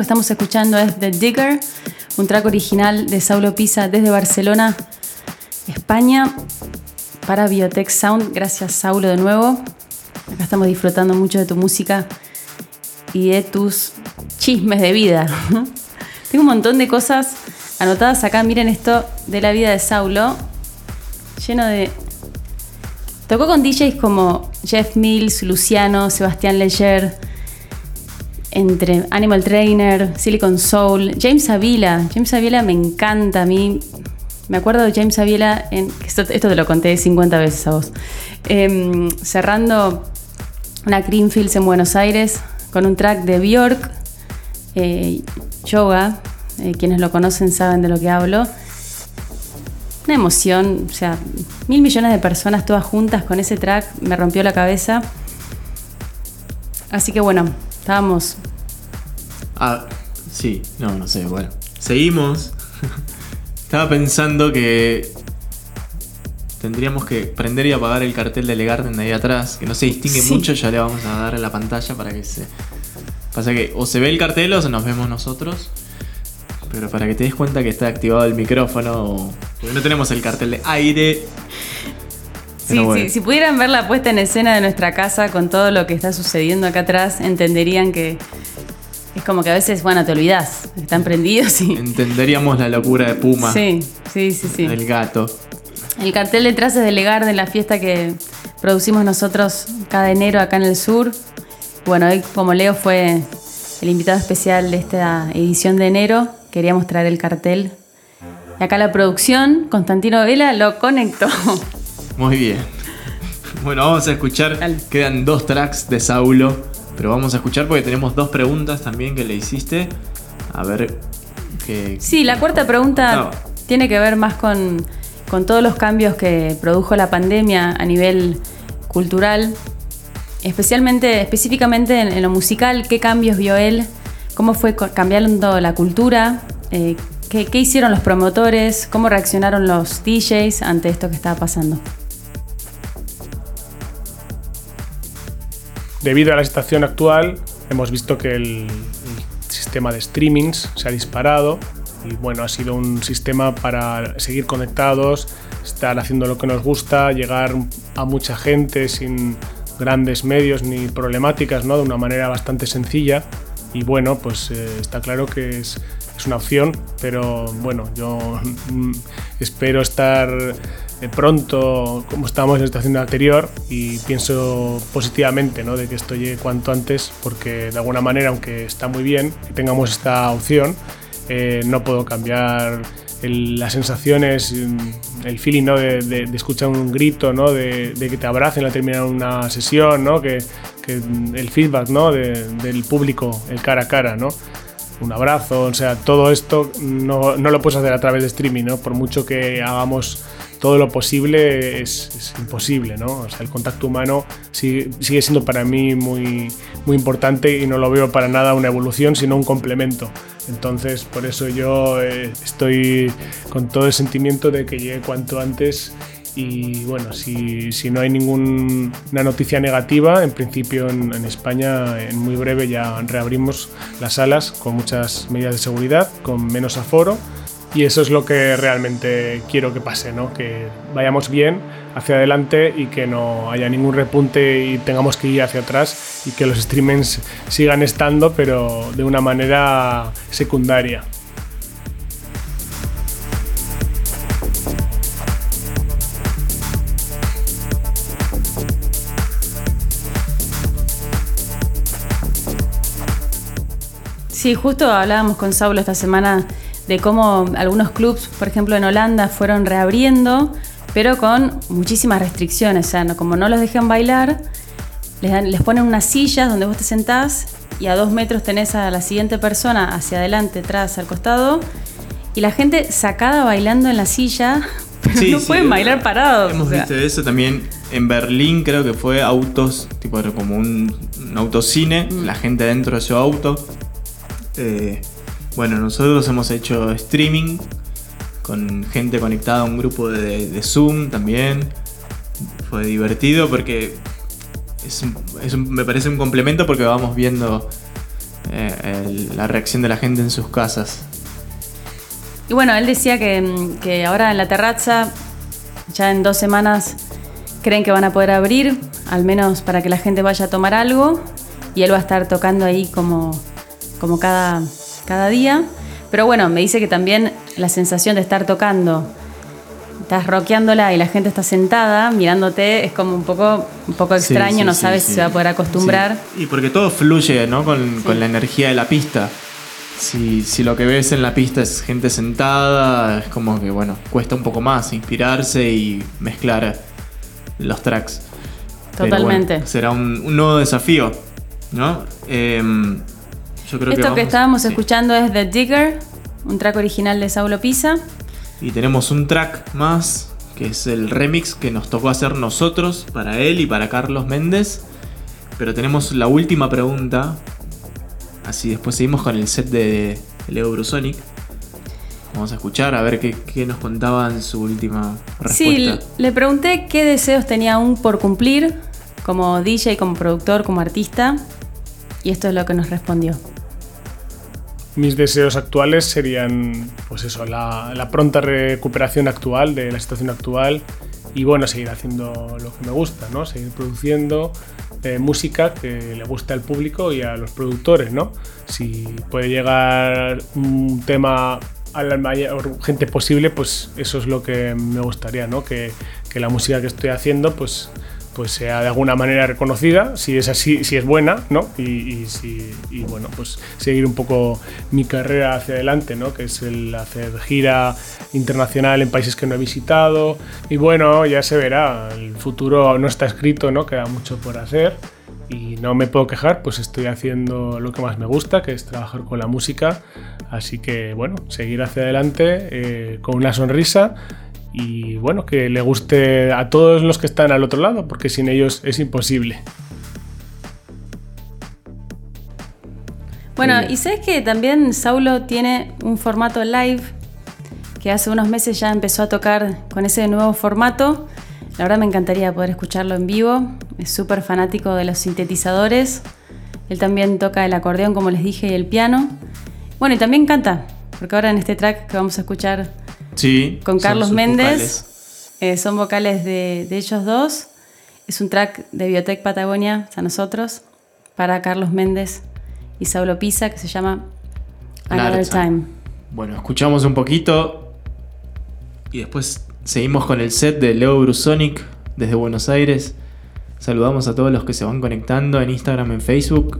Estamos escuchando es The Digger, un track original de Saulo Pisa desde Barcelona, España, para Biotech Sound. Gracias, Saulo, de nuevo. Acá estamos disfrutando mucho de tu música y de tus chismes de vida. Tengo un montón de cosas anotadas acá. Miren esto de la vida de Saulo, lleno de. Tocó con DJs como Jeff Mills, Luciano, Sebastián Leger, entre Animal Trainer, Silicon Soul, James Avila. James Avila me encanta a mí. Me acuerdo de James Avila, en, esto, te lo conté 50 veces a vos, em, cerrando una Greenfields en Buenos Aires con un track de Bjork, eh, Yoga, eh, quienes lo conocen saben de lo que hablo. Una emoción, o sea, mil millones de personas todas juntas con ese track me rompió la cabeza. Así que bueno, estábamos. Ah, sí, no, no sé, bueno. Seguimos. Estaba pensando que tendríamos que prender y apagar el cartel de Legarden de ahí atrás, que no se distingue Sí. mucho, ya le vamos a dar en la pantalla para que se... Pasa que o se ve el cartel o se nos vemos nosotros, pero para que te des cuenta que está activado el micrófono, o- porque no tenemos el cartel de aire. Sí, Pero bueno. sí, si pudieran ver la puesta en escena de nuestra casa con todo lo que está sucediendo acá atrás, entenderían que es como que a veces, bueno, te olvidas, están prendidos y. Entenderíamos la locura de Puma, Sí, sí, sí, sí. del gato. El cartel detrás es de Legar de la fiesta que producimos nosotros cada enero acá en el sur. Bueno, hoy como Leo fue el invitado especial de esta edición de enero, queríamos traer el cartel. Y acá la producción, Constantino Vela, lo conectó. Muy bien. Bueno, vamos a escuchar. Dale. Quedan dos tracks de Saulo. Pero vamos a escuchar porque tenemos dos preguntas también que le hiciste. A ver qué. Sí, la cuarta pregunta tiene que ver más con, con todos los cambios que produjo la pandemia a nivel cultural, especialmente, específicamente en, en lo musical, qué cambios vio él, cómo fue cambiando la cultura, eh, qué, qué hicieron los promotores, cómo reaccionaron los DJs ante esto que estaba pasando. Debido a la situación actual, hemos visto que el, el sistema de streamings se ha disparado y bueno, ha sido un sistema para seguir conectados, estar haciendo lo que nos gusta, llegar a mucha gente sin grandes medios ni problemáticas, ¿no? De una manera bastante sencilla y bueno, pues eh, está claro que es, es una opción, pero bueno, yo espero estar eh, pronto como estábamos en la estación anterior y pienso positivamente ¿no? de que esto llegue cuanto antes porque de alguna manera aunque está muy bien que tengamos esta opción eh, no puedo cambiar el- las sensaciones mm, el feeling ¿no? de, de- de escuchar un grito ¿no? de, de que te abracen al terminar una sesión ¿no? que, que, el feedback de- del público el cara a cara ¿no? un abrazo, o sea, todo esto no, no lo puedes hacer a través de streaming, ¿no? Por mucho que hagamos todo lo posible, es, es imposible, ¿no? O sea, el contacto humano sigue, sigue siendo para mí muy, muy importante y no lo veo para nada una evolución, sino un complemento. Entonces, por eso yo eh, estoy con todo el sentimiento de que llegue cuanto antes y bueno, si, si no hay ninguna noticia negativa, en principio en, en España en muy breve ya reabrimos las salas con muchas medidas de seguridad, con menos aforo. Y eso es lo que realmente quiero que pase, ¿no? que vayamos bien hacia adelante y que no haya ningún repunte y tengamos que ir hacia atrás y que los streamings sigan estando, pero de una manera secundaria. Sí, justo hablábamos con Saulo esta semana de cómo algunos clubs, por ejemplo en Holanda, fueron reabriendo, pero con muchísimas restricciones. O sea, no- como no los dejan bailar, les, dan- les ponen unas sillas donde vos te sentás y a dos metros tenés a la siguiente persona hacia adelante, atrás, al costado, y la gente sacada bailando en la silla, pero Sí, no sí, pueden bailar parados. Hemos o sea. visto eso también en Berlín, creo que fue autos, tipo era como un, un autocine, Mm. la gente dentro de su auto. Eh, bueno, nosotros hemos hecho streaming con gente conectada a un grupo de, Zoom también. Fue divertido porque es me parece un complemento porque vamos viendo eh, la reacción de la gente en sus casas. Y bueno, él decía que, que ahora en la terraza, ya en dos semanas, creen que van a poder abrir, al menos para que la gente vaya a tomar algo. Y él va a estar tocando ahí como, como cada, cada día. Pero bueno, me dice que también la sensación de estar tocando, estás rockeándola y la gente está sentada mirándote, es como un poco, un poco extraño, sí, no sabes sí. si se va a poder acostumbrar. Y porque todo fluye, ¿no? Con, con la energía de la pista. Si, si lo que ves en la pista es gente sentada, es como que, bueno, cuesta un poco más inspirarse y mezclar los tracks. Totalmente. bueno, será un, un nuevo desafío, ¿no? Em, yo creo Esto que, estábamos sí. escuchando es The Digger, un track original de Saulo Pisa. Y tenemos un track más, que es el remix que nos tocó hacer nosotros, para él y para Carlos Méndez. Pero tenemos la última pregunta. Así después seguimos con el set de Leo Brusonic. Vamos a escuchar a ver qué, qué nos contaba en su última Sí, respuesta. le pregunté qué deseos tenía aún por cumplir como DJ, como productor, como artista. Y esto es lo que nos respondió. Mis deseos actuales serían, pues eso, la, pronta recuperación actual de la situación actual y bueno, seguir haciendo lo que me gusta, ¿no? Seguir produciendo eh, música que le guste al público y a los productores, ¿no? Si puede llegar un tema a la mayor gente posible, pues eso es lo que me gustaría, ¿no? Que, que la música que estoy haciendo, pues pues sea de alguna manera reconocida, si es así, si es buena, ¿no? Y, y si- y, bueno, pues seguir un poco mi carrera hacia adelante, ¿no? Que es el hacer gira internacional en países que no he visitado. Y bueno, ya se verá, el futuro no está escrito, ¿no? Queda mucho por hacer. Y no me puedo quejar, pues estoy haciendo lo que más me gusta, que es trabajar con la música. Así que bueno, seguir hacia adelante eh, con una sonrisa y bueno, que le guste a todos los que están al otro lado, porque sin ellos es imposible. Bueno, y sabes que también Saulo tiene un formato live que hace unos meses ya empezó a tocar con ese nuevo formato. La verdad me encantaría poder escucharlo en vivo. Es súper fanático de los sintetizadores. Él también toca el acordeón, como les dije, y el piano. Bueno, y también canta, porque ahora en este track que vamos a escuchar Sí, con Carlos Méndez. vocales. eh, son vocales de, de ellos dos. Es un track de Biotech Patagonia, a nosotros, para Carlos Méndez y Saulo Pisa, que se llama Another Another Time. Time. Bueno, escuchamos un poquito y después seguimos con el set de Leo Brusonic desde Buenos Aires. Saludamos a todos los que se van conectando en Instagram, en Facebook.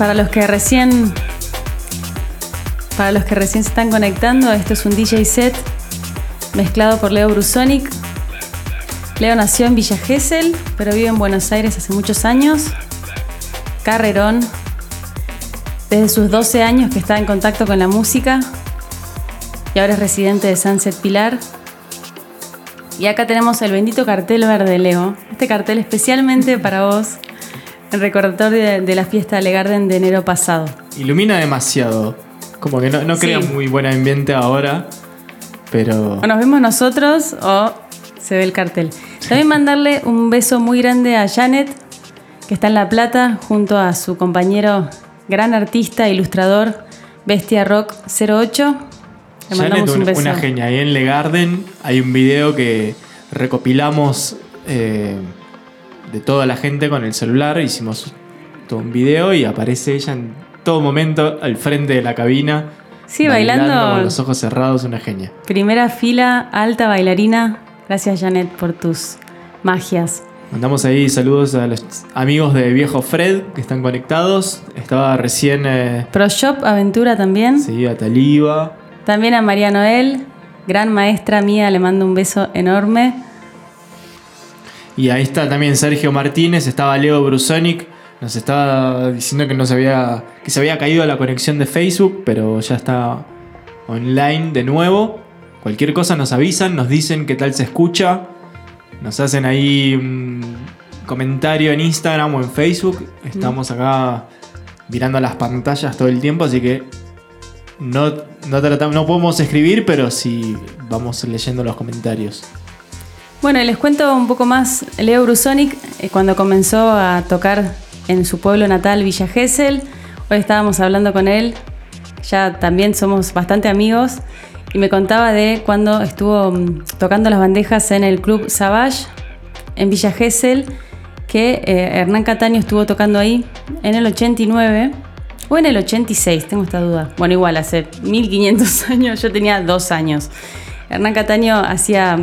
Para los que recién. Para los que recién se están conectando, esto es un DJ set mezclado por Leo Brusonic. Leo nació en Villa Gesell, pero vive en Buenos Aires hace muchos años. Carrerón. Desde sus 12 años que está en contacto con la música. Y ahora es residente de Sunset Pilar. Y acá tenemos el bendito cartel verde, Leo. Este cartel especialmente para vos, el recordatorio de, la fiesta de Le Garden de enero pasado. Ilumina demasiado. Como que no, no crea Sí. muy buen ambiente ahora. Pero. O nos vemos nosotros o se ve el cartel. También mandarle un beso muy grande a Janet, que está en La Plata, junto a su compañero, gran artista, e ilustrador, Bestia Rock 08. Le Janet, mandamos un un- beso. una genia. Ahí en Le Garden hay un video que recopilamos eh, de toda la gente con el celular. Hicimos todo un video y aparece ella en todo momento al frente de la cabina. Sí, bailando. Con los ojos cerrados, una genia. Primera fila, alta bailarina. Gracias, Janet, por tus magias. Mandamos ahí saludos a los amigos de Viejo Fred que están conectados. Estaba recién. eh, Pro Shop Aventura también. sí, a Taliba. También a María Noel, gran maestra mía, le mando un beso enorme. Y ahí está también Sergio Martínez, estaba Leo Brusonic, nos estaba diciendo que no se había que se había caído la conexión de Facebook, pero ya está online de nuevo. Cualquier cosa nos avisan, nos dicen qué tal se escucha. Nos hacen ahí un comentario en Instagram o en Facebook. Estamos acá mirando las pantallas todo el tiempo, así que no, no, tratamos, no podemos escribir, pero sí vamos leyendo los comentarios. Bueno, les cuento un poco más. Leo Brusonic, eh, cuando comenzó a tocar en su pueblo natal, Villa Gesell, hoy estábamos hablando con él, ya también somos bastante amigos, y me contaba de cuando estuvo mm, tocando las bandejas en el Club Savage en Villa Gesell, que eh, Hernán Cataño estuvo tocando ahí en el 89 o en el 86, tengo esta duda. Bueno, igual, hace 1500 años, yo tenía dos años. Hernán Cataño hacía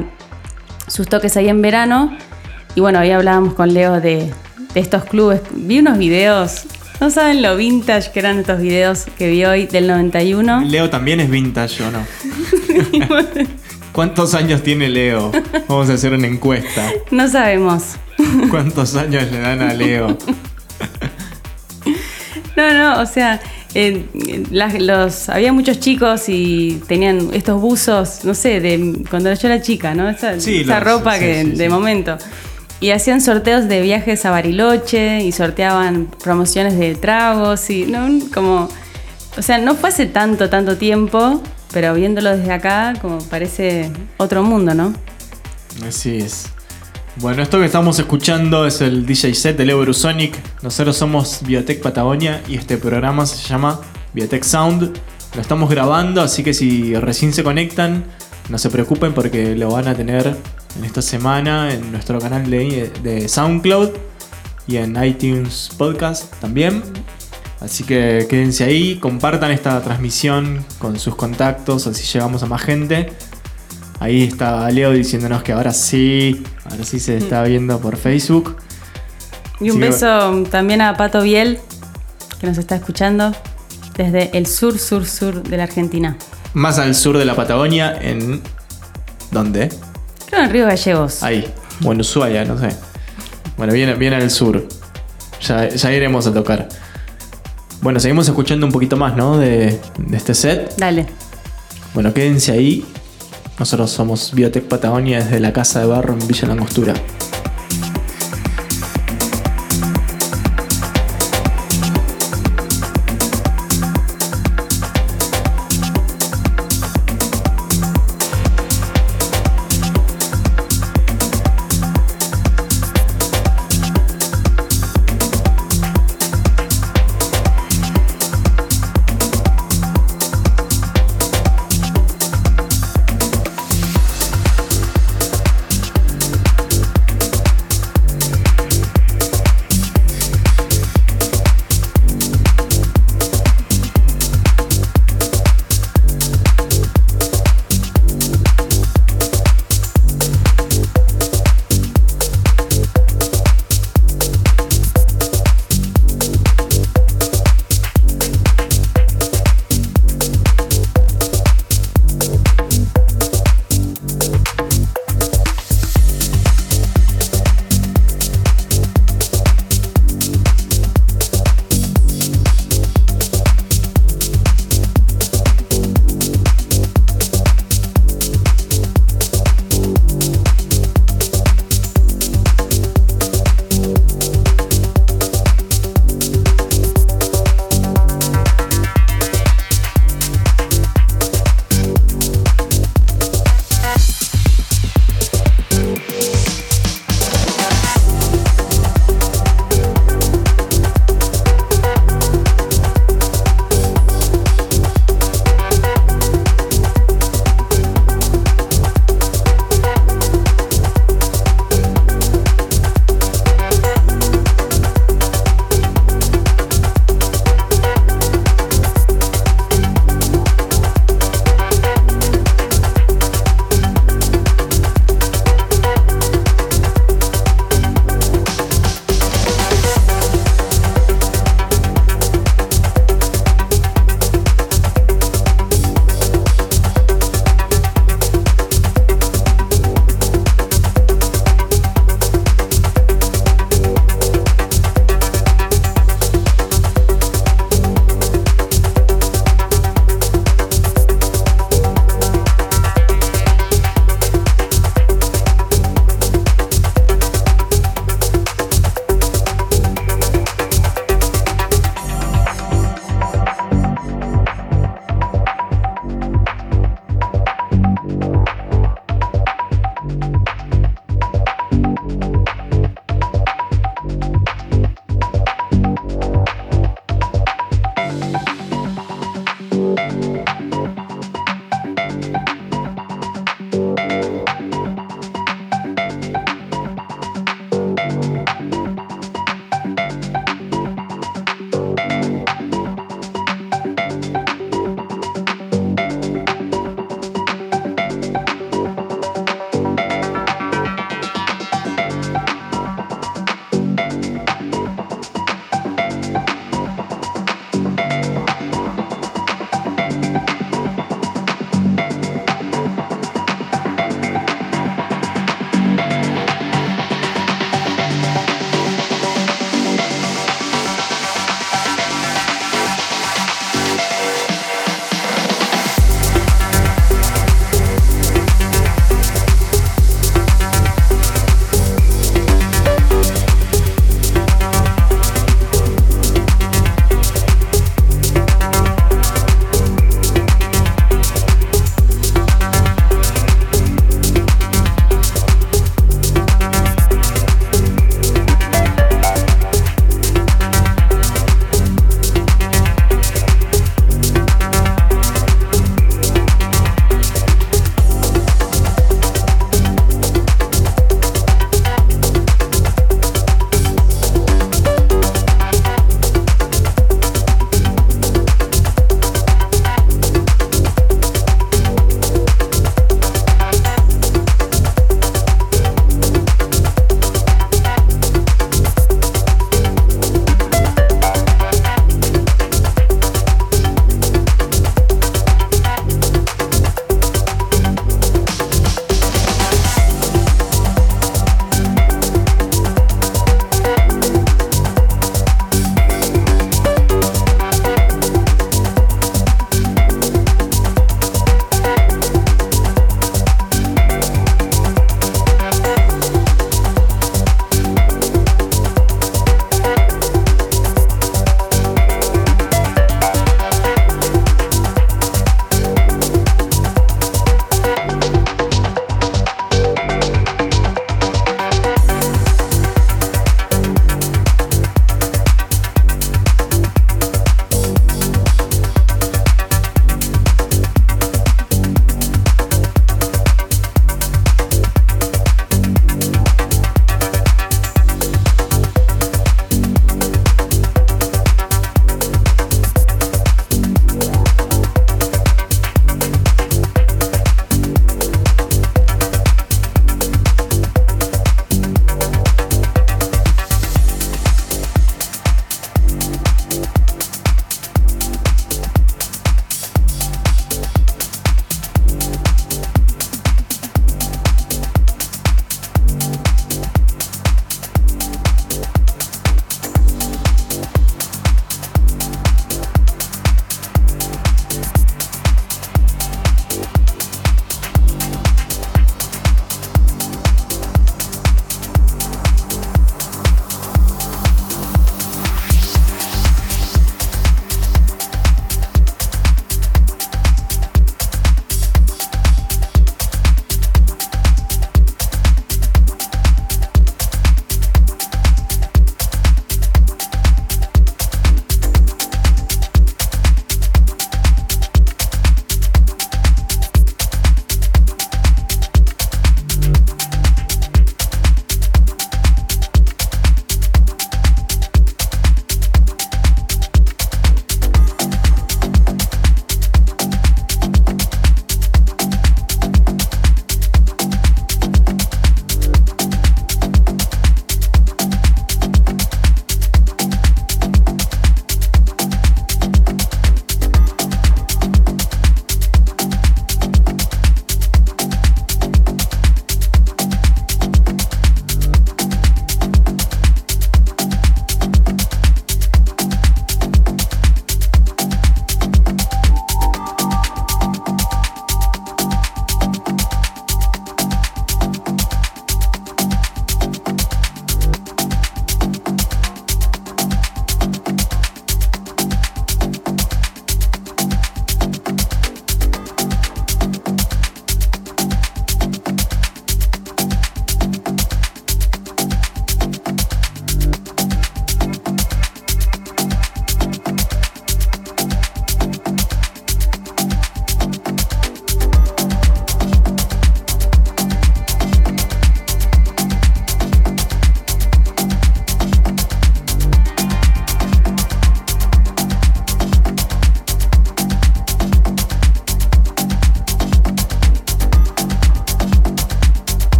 sus toques ahí en verano. Y bueno, ahí hablábamos con Leo de, de estos clubes. Vi unos videos, no saben lo vintage que eran estos videos que vi hoy del 91. Leo también es vintage o no. ¿Cuántos años tiene Leo? Vamos a hacer una encuesta. No sabemos. ¿Cuántos años le dan a Leo? No, no, o sea, eh, las- los, había muchos chicos y tenían estos buzos, no sé, de cuando yo era chica, ¿no? Esa, Sí, esa los- ropa sí, que sí, de momento. Y hacían sorteos de viajes a Bariloche y sorteaban promociones de tragos y no como o sea, no fue hace tanto tanto tiempo, pero viéndolo desde acá como parece otro mundo, ¿no? Así es. Bueno, esto que estamos escuchando es el DJ set de Leo Brusonic. Nosotros somos Biotech Patagonia y este programa se llama Biotech Sound. Lo estamos grabando, así que si recién se conectan, no se preocupen porque lo van a tener en esta semana en nuestro canal de, de SoundCloud y en iTunes Podcast también. Así que quédense ahí, compartan esta transmisión con sus contactos, así llegamos a más gente. Ahí está Leo diciéndonos que ahora sí, ahora sí se está viendo por Facebook. Y un beso también a Pato Biel, que nos está escuchando desde el sur, sur, sur de la Argentina. Más al sur de la Patagonia, en. ¿Dónde? Creo en Río Gallegos. Ahí, o en Ushuaia, no sé. Bueno, viene, viene al sur. Ya, ya iremos a tocar. Bueno, seguimos escuchando un poquito más, ¿no? De, de este set. Dale. Bueno, quédense ahí. Nosotros somos Biotech Patagonia desde la Casa de Barro en Villa Langostura.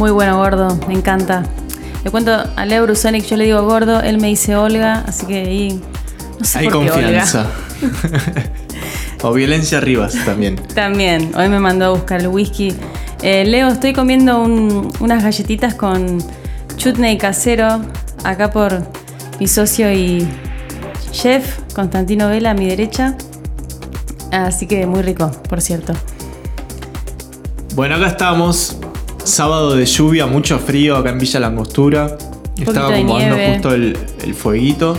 Muy bueno, gordo, me encanta. Le cuento a Leo Brusonic, yo le digo gordo, él me dice Olga, así que ahí. No sé Hay por qué confianza. o violencia Rivas también. Olga. También, hoy me mandó a buscar el whisky. Eh, Leo, estoy comiendo un- unas galletitas con chutney casero, acá por mi socio y chef, Constantino Vela, a mi derecha. Así que muy rico, por cierto. Bueno, acá estamos. Sábado de lluvia, mucho frío acá en Villa Langostura. Estaba de acomodando nieve. justo el, el fueguito.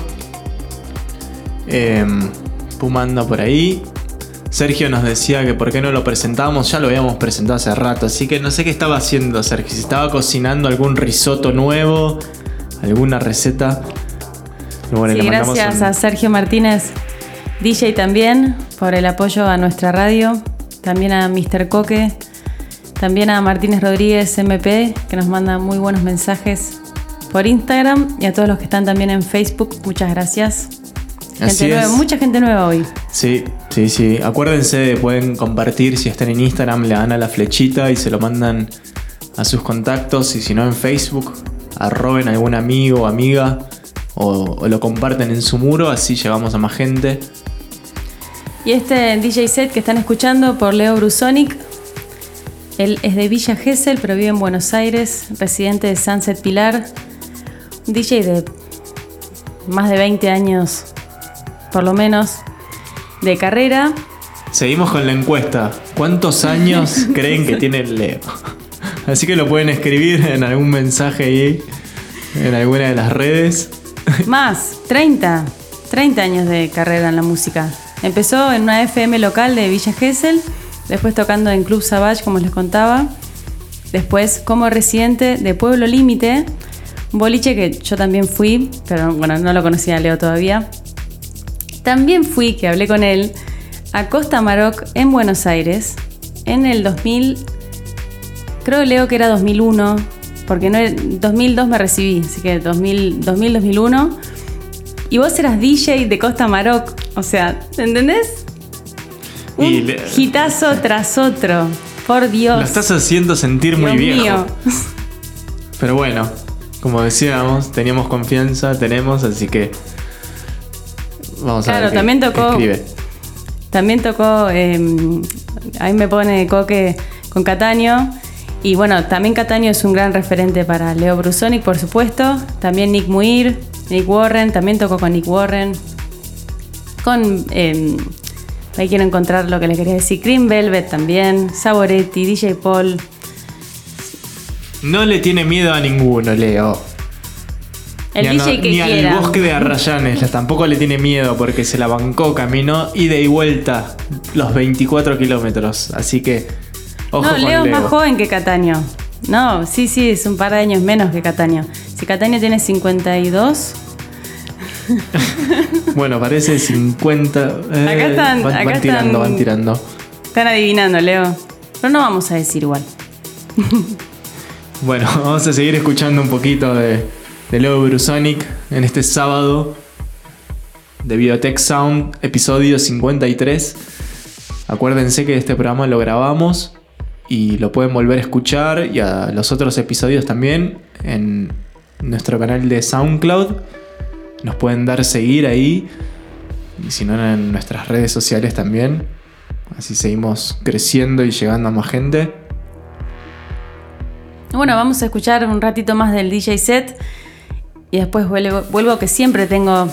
Em, Puma anda por ahí. Sergio nos decía que por qué no lo presentábamos. Ya lo habíamos presentado hace rato. Así que no sé qué estaba haciendo Sergio. Si estaba cocinando algún risotto nuevo. Alguna receta. Y bueno, Sí, gracias un- a Sergio Martínez, DJ también, por el apoyo a nuestra radio. También a Mr. Coque. También a Martínez Rodríguez MP, que nos manda muy buenos mensajes por Instagram. Y a todos los que están también en Facebook, muchas gracias. Gente Así nueva, es. mucha gente nueva hoy. Sí, sí, sí. Acuérdense de pueden compartir si están en Instagram, le dan a la flechita y se lo mandan a sus contactos. Y si no en Facebook, arroben a algún amigo o amiga o, o lo comparten en su muro, así llegamos a más gente. Y este DJ set que están escuchando por Leo Brusonic, él es de Villa Gesell, pero vive en Buenos Aires, residente de Sunset Pilar, DJ de más de 20 años, por lo menos, de carrera. Seguimos con la encuesta. ¿Cuántos años creen que tiene Leo? Así que lo pueden escribir en algún mensaje ahí, en alguna de las redes. Más, 30, 30 años de carrera en la música. Empezó en una FM local de Villa Gesell, después tocando en Club Savage, como les contaba. Después como residente de Pueblo Límite, boliche que yo también fui, pero bueno, no lo conocía Leo todavía. También fui, que hablé con él, a Costa Maroc en Buenos Aires en el 2000, creo Leo que era 2001, porque no era- 2002 me recibí, así que 2000, 2000-2001. Y vos eras DJ de Costa Maroc, o sea, ¿entendés? Un Y le- hitazo tras otro, por Dios. Lo estás haciendo sentir muy viejo. mío. Pero bueno, como decíamos, teníamos confianza, tenemos, así que vamos a Claro, ver. qué- también tocó- escribe. También tocó, eh, ahí me pone Coque con Cataño. Y bueno, también Cataño es un gran referente para Leo Brusonic, por supuesto. También Nick Muir, Nick Warren, también tocó con Nick Warren. Con, eh, ahí quiero encontrar lo que les quería decir, Green Velvet también, Saboretti, DJ Paul. No le tiene miedo a ninguno, Leo. El ni a DJ no- que ni quiera. al bosque de Arrayanes, tampoco le tiene miedo porque se la bancó, caminó ida y vuelta los 24 kilómetros. Así que, ojo no, con Leo. es más joven que Cataño. No, sí, sí, es un par de años menos que Cataño. Si Cataño tiene 52, Bueno, parece 50. eh, Acá están- van, acá van tirando, están- van tirando. están adivinando, Leo. Pero no vamos a decir igual. Bueno, vamos a seguir escuchando un poquito de, de Leo Brusonic en este sábado de Videotech Sound, episodio 53. Acuérdense que este programa lo grabamos y lo pueden volver a escuchar y a los otros episodios también en nuestro canal de SoundCloud. Nos pueden dar seguir ahí y si no en nuestras redes sociales también. Así seguimos creciendo y llegando a más gente. Bueno, vamos a escuchar un ratito más del DJ set y después vuelvo, vuelvo que siempre tengo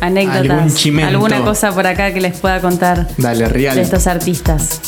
anécdotas, alguna cosa por acá que les pueda contar Dale, de estos artistas.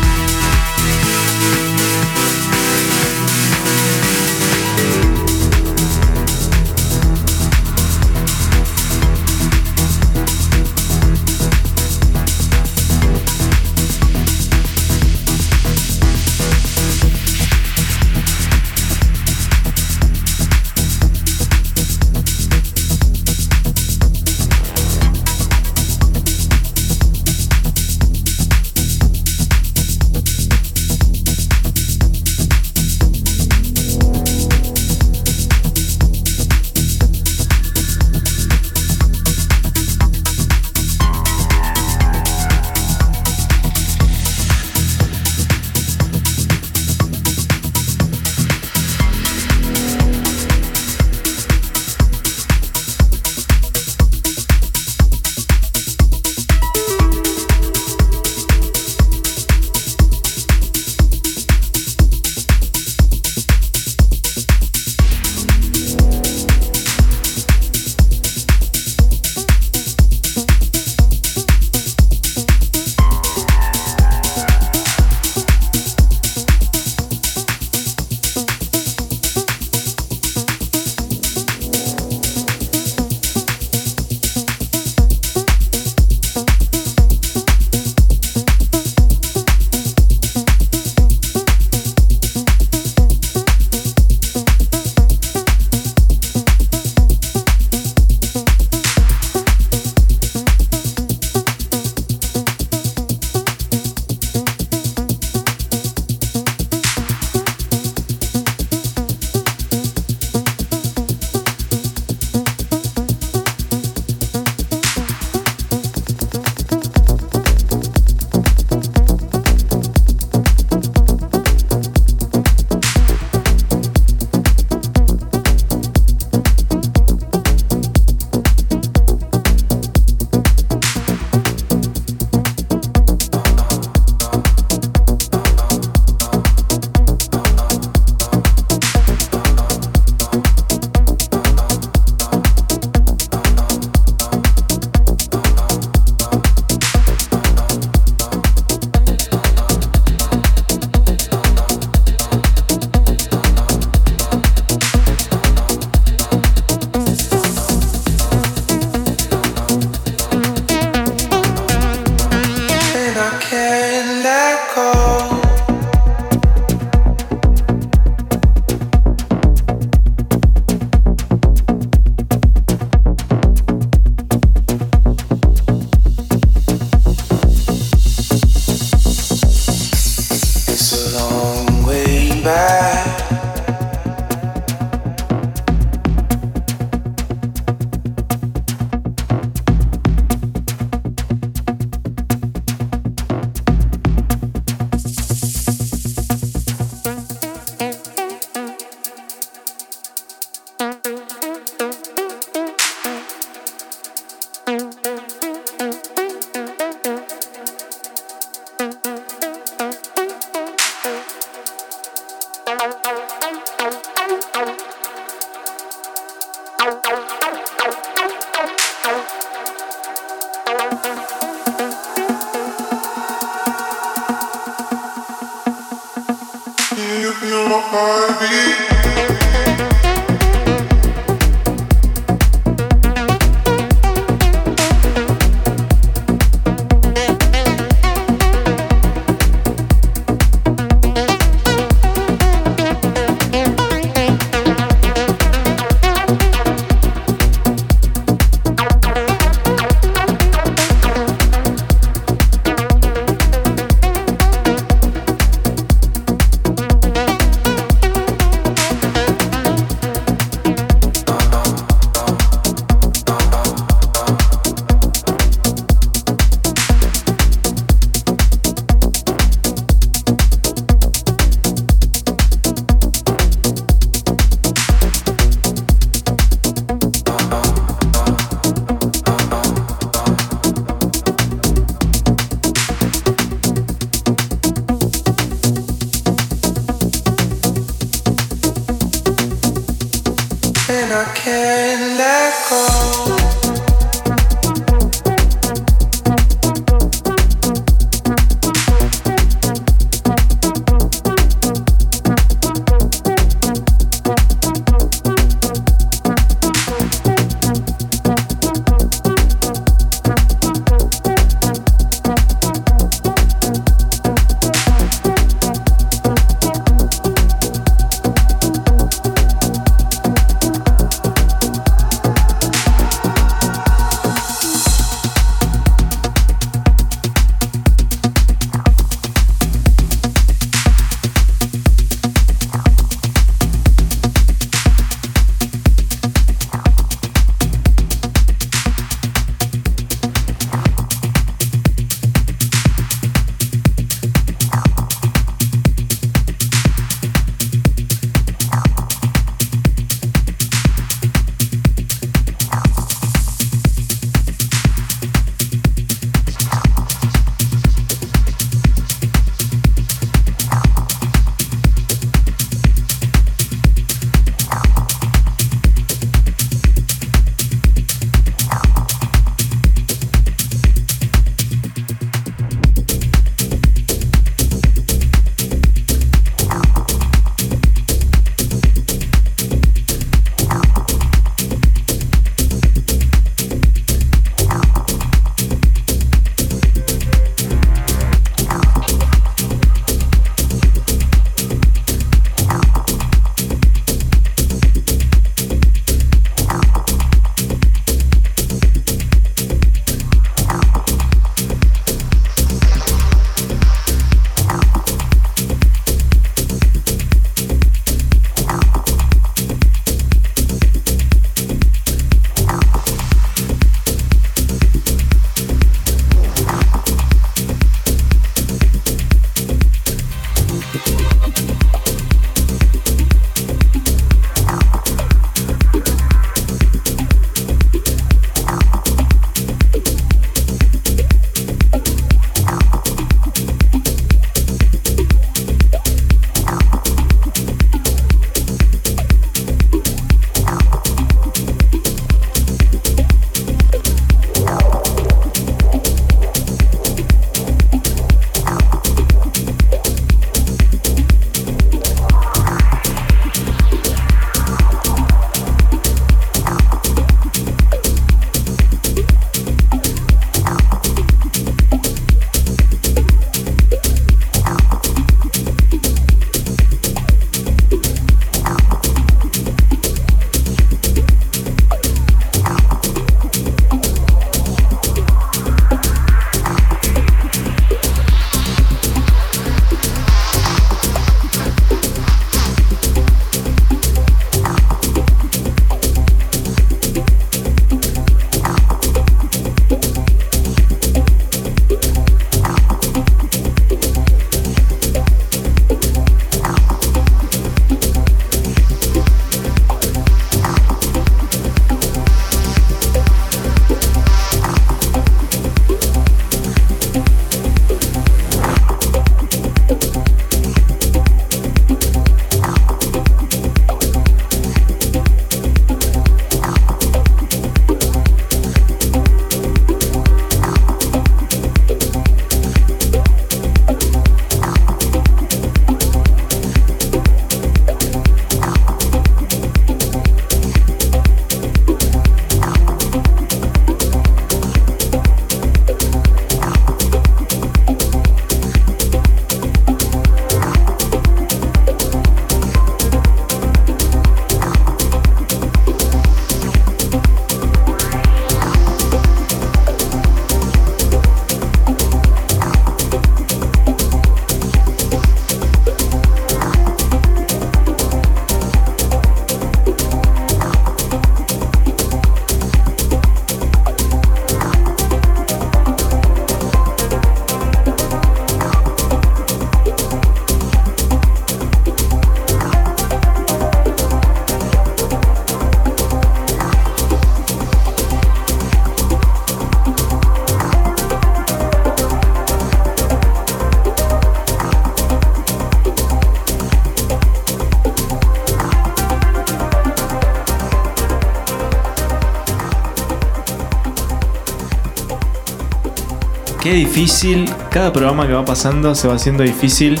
Qué difícil, cada programa que va pasando se va haciendo difícil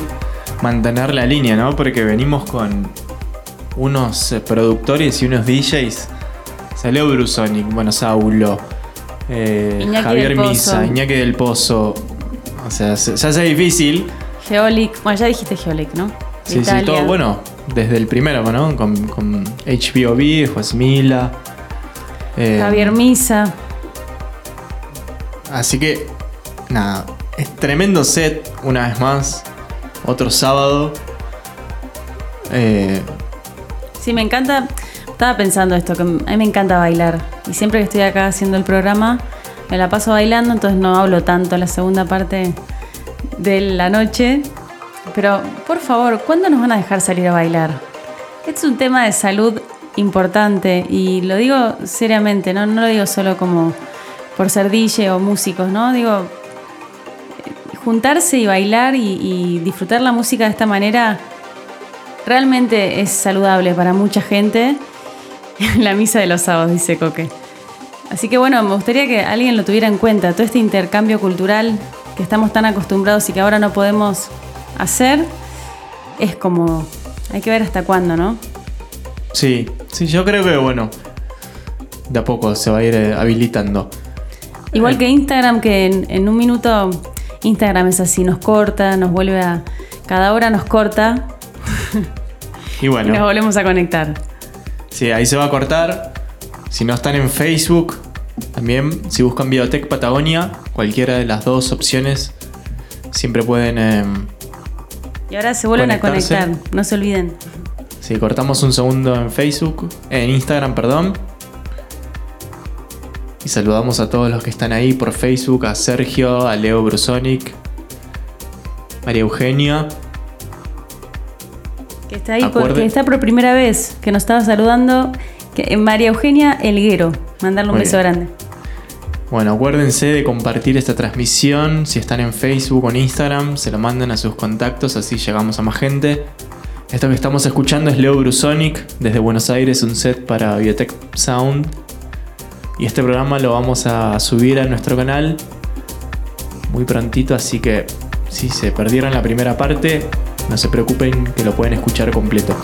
mantener la línea, ¿no? Porque venimos con unos eh, productores y unos DJs. Salió Brusonic, bueno, Saulo, eh, Javier. Misa, Iñaki del Pozo. O sea, se, se hace difícil. Geolic, bueno, ya dijiste Geolic, ¿no? Sí, sí, todo bueno. Desde el primero, ¿no? Con, con HBOB, Juez Mila. eh, Javier Misa. Así que, nada, es tremendo set, una vez más. Otro sábado. Eh, Sí, me encanta. Estaba pensando esto, que a mí me encanta bailar. Y siempre que estoy acá haciendo el programa, me la paso bailando, entonces no hablo tanto la segunda parte de la noche. Pero, por favor, ¿cuándo nos van a dejar salir a bailar? Es un tema de salud importante y lo digo seriamente, no, no lo digo solo como por ser DJ o músicos, ¿no? Digo, juntarse y bailar y, y disfrutar la música de esta manera realmente es saludable para mucha gente. La misa de los sábados, dice Coque. Así que bueno, me gustaría que alguien lo tuviera en cuenta, todo este intercambio cultural que estamos tan acostumbrados y que ahora no podemos hacer, es como, hay que ver hasta cuándo, ¿no? sí, sí, yo creo que, bueno, de a poco se va a ir eh, habilitando. Igual que Instagram, que en, en un minuto Instagram es así, nos corta, nos vuelve a... Cada hora nos corta Y y nos bueno, volvemos a conectar. sí, ahí se va a cortar. Si no están en Facebook, también, si buscan Biotech Patagonia, cualquiera de las dos opciones, siempre pueden. eh, Y ahora se vuelven a conectar, no se olviden. Si cortamos un segundo en Facebook, en Instagram, perdón. Y saludamos a todos los que están ahí por Facebook, a Sergio, a Leo Brusonic, María Eugenia. Que está ahí, Acuerde- porque está por primera vez, que nos estaba saludando, que, María Eugenia Elguero. Mandarle un Muy beso bien. grande. Bueno, acuérdense de compartir esta transmisión. Si están en Facebook o en Instagram, se lo mandan a sus contactos, así llegamos a más gente. Esto que estamos escuchando es Leo Brusonic, desde Buenos Aires, un set para Biotech Sound. Y este programa lo vamos a subir a nuestro canal muy prontito, así que si se perdieron la primera parte, no se preocupen que lo pueden escuchar completo.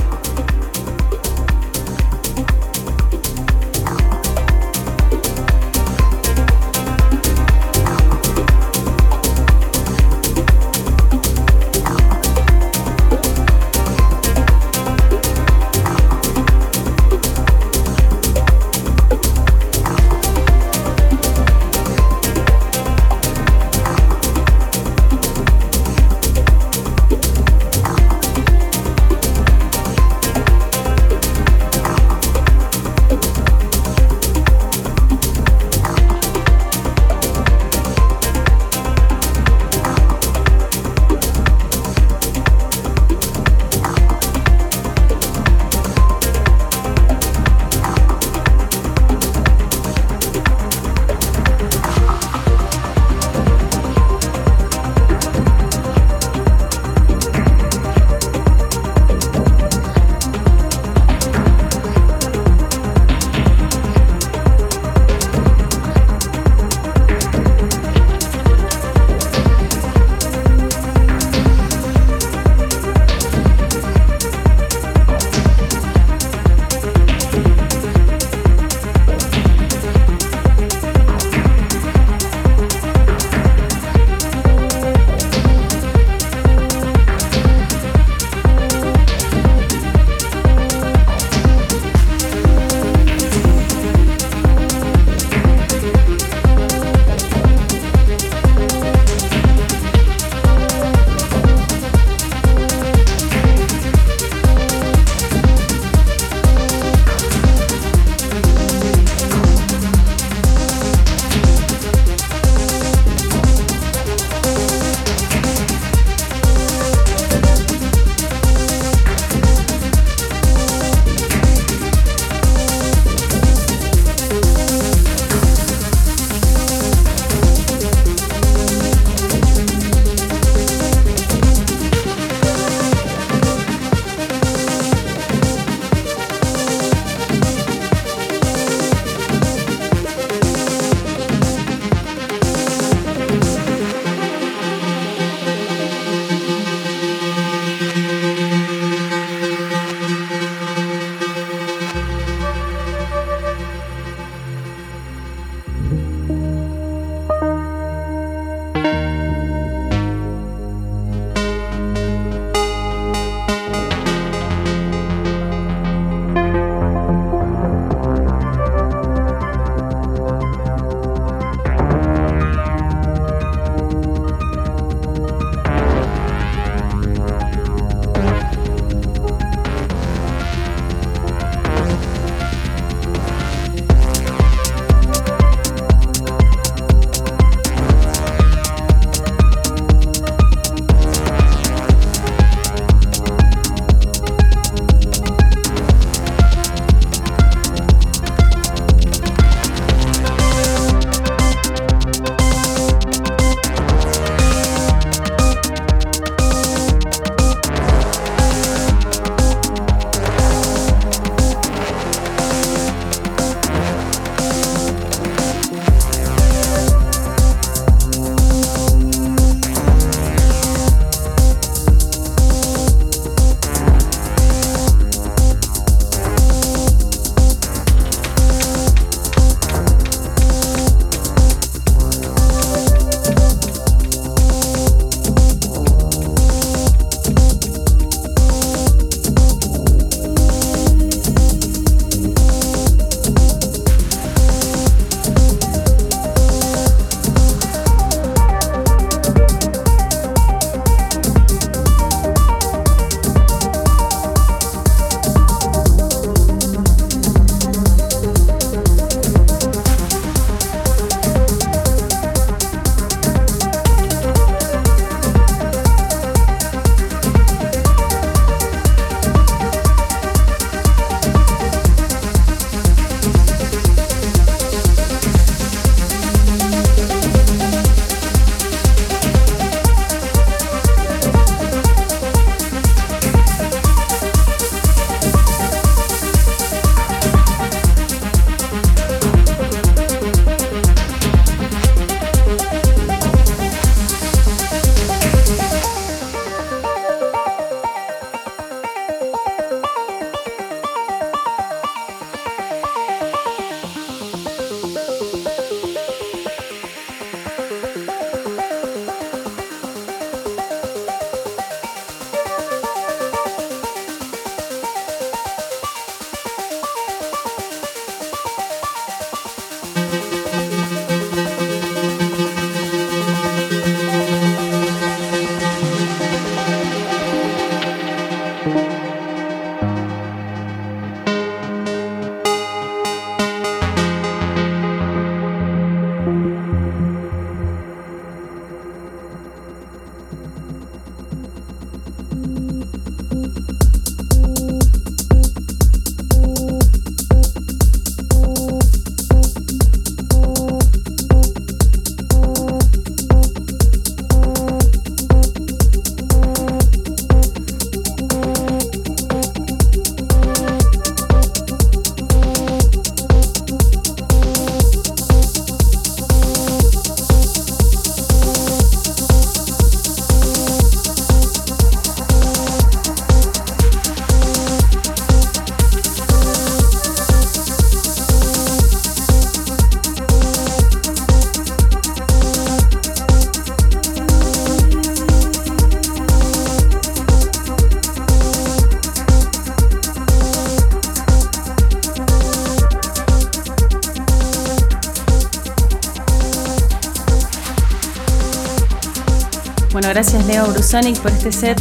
Brusonic por este set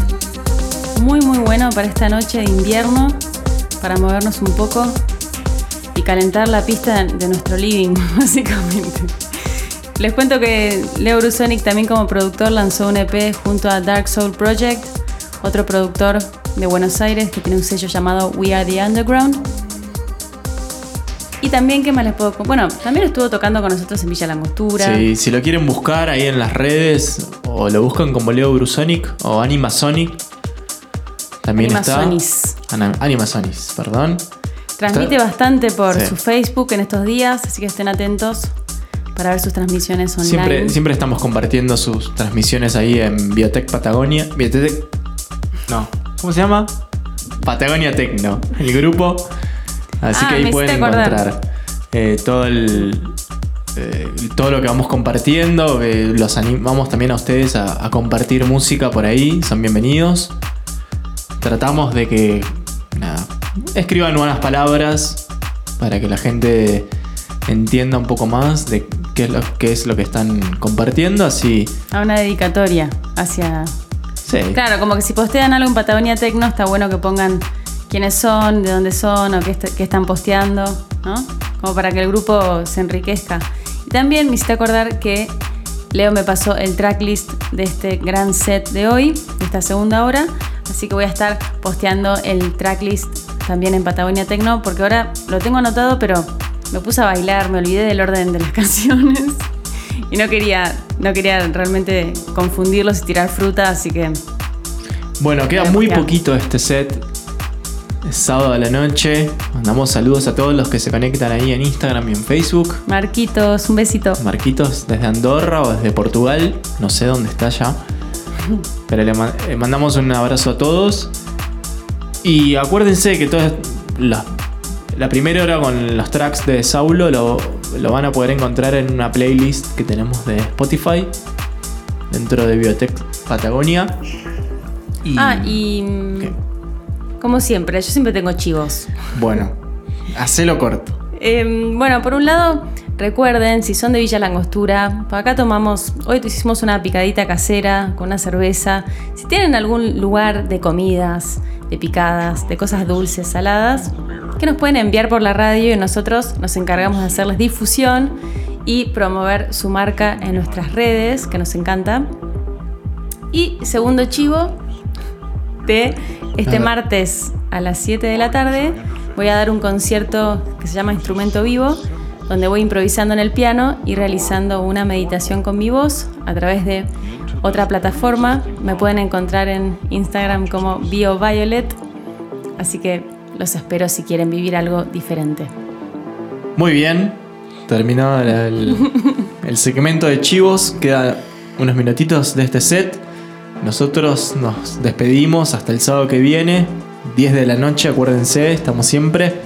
muy muy bueno para esta noche de invierno, para movernos un poco y calentar la pista de nuestro living, básicamente. Les cuento que Leo Brusonic también como productor lanzó un EP junto a Dark Soul Project, otro productor de Buenos Aires que tiene un sello llamado We Are the Underground. Y también, ¿qué más les puedo Bueno, también estuvo tocando con nosotros en Villa Langostura. Sí, si lo quieren buscar ahí en las redes o lo buscan como Leo Brusonic o Animasonic, también Animasonis. está. Animasonis, perdón. Transmite Está- bastante por Sí. su Facebook en estos días, así que estén atentos para ver sus transmisiones online. Siempre, siempre estamos compartiendo sus transmisiones ahí en Biotech Patagonia. Biotech. No. ¿Cómo se llama? Patagonia Tecno, el grupo. Así Ah, que ahí pueden encontrar eh, todo el. Eh, todo lo que vamos compartiendo. eh, los animamos también a ustedes a, a compartir música por ahí. Son bienvenidos. Tratamos de que. Nada. Escriban buenas palabras para que la gente entienda un poco más de qué es lo, qué es lo que están compartiendo. Así. A una dedicatoria hacia. Sí. Claro, como que si postean algo en Patagonia Tecno, está bueno que pongan quiénes son, de dónde son o qué, est- qué están posteando, ¿no? Como para que el grupo se enriquezca. Y también me hiciste acordar que Leo me pasó el tracklist de este gran set de hoy, de esta segunda hora. Así que voy a estar posteando el tracklist también en Patagonia Tecno, porque ahora lo tengo anotado, pero me puse a bailar, me olvidé del orden de las canciones. Y no quería, no quería realmente confundirlos y tirar fruta, así que Bueno, queda muy poquito este set. Sábado a la noche. Mandamos saludos a todos los que se conectan ahí en Instagram y en Facebook. Marquitos, un besito. Marquitos desde Andorra o desde Portugal. No sé dónde está ya. Pero le eh, mandamos un abrazo a todos. Y acuérdense que toda la, la primera hora con los tracks de Saulo lo, lo van a poder encontrar en una playlist que tenemos de Spotify. Dentro de Biotech Patagonia. Y, Ah, y ¿Qué? Como siempre, yo siempre tengo chivos. Bueno, hacelo corto. Eh, bueno, por un lado, recuerden, si son de Villa Langostura, por acá tomamos, hoy hicimos una picadita casera con una cerveza. Si tienen algún lugar de comidas, de picadas, de cosas dulces, saladas, que nos pueden enviar por la radio y nosotros nos encargamos de hacerles difusión y promover su marca en nuestras redes, que nos encanta. Y segundo chivo, de este martes a las 7 de la tarde voy a dar un concierto que se llama Instrumento Vivo, donde voy improvisando en el piano y realizando una meditación con mi voz a través de otra plataforma. Me pueden encontrar en Instagram como BioViolet, así que los espero si quieren vivir algo diferente. Muy bien. Terminado el, el segmento de chivos. Queda unos minutitos de este set. Nosotros nos despedimos hasta el sábado que viene. 10 de la noche, acuérdense, estamos siempre.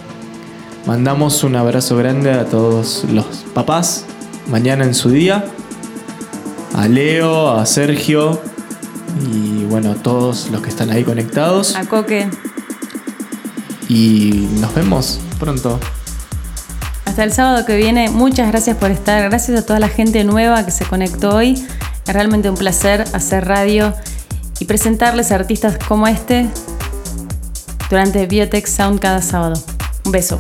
Mandamos un abrazo grande a todos los papás. Mañana en su día. A Leo, a Sergio. Y bueno, a todos los que están ahí conectados. A Coque, Y nos vemos pronto. hasta el sábado que viene, muchas gracias por estar, gracias a toda la gente nueva que se conectó hoy. Realmente un placer hacer radio y presentarles a artistas como este durante Biotech Sound cada sábado. Un beso.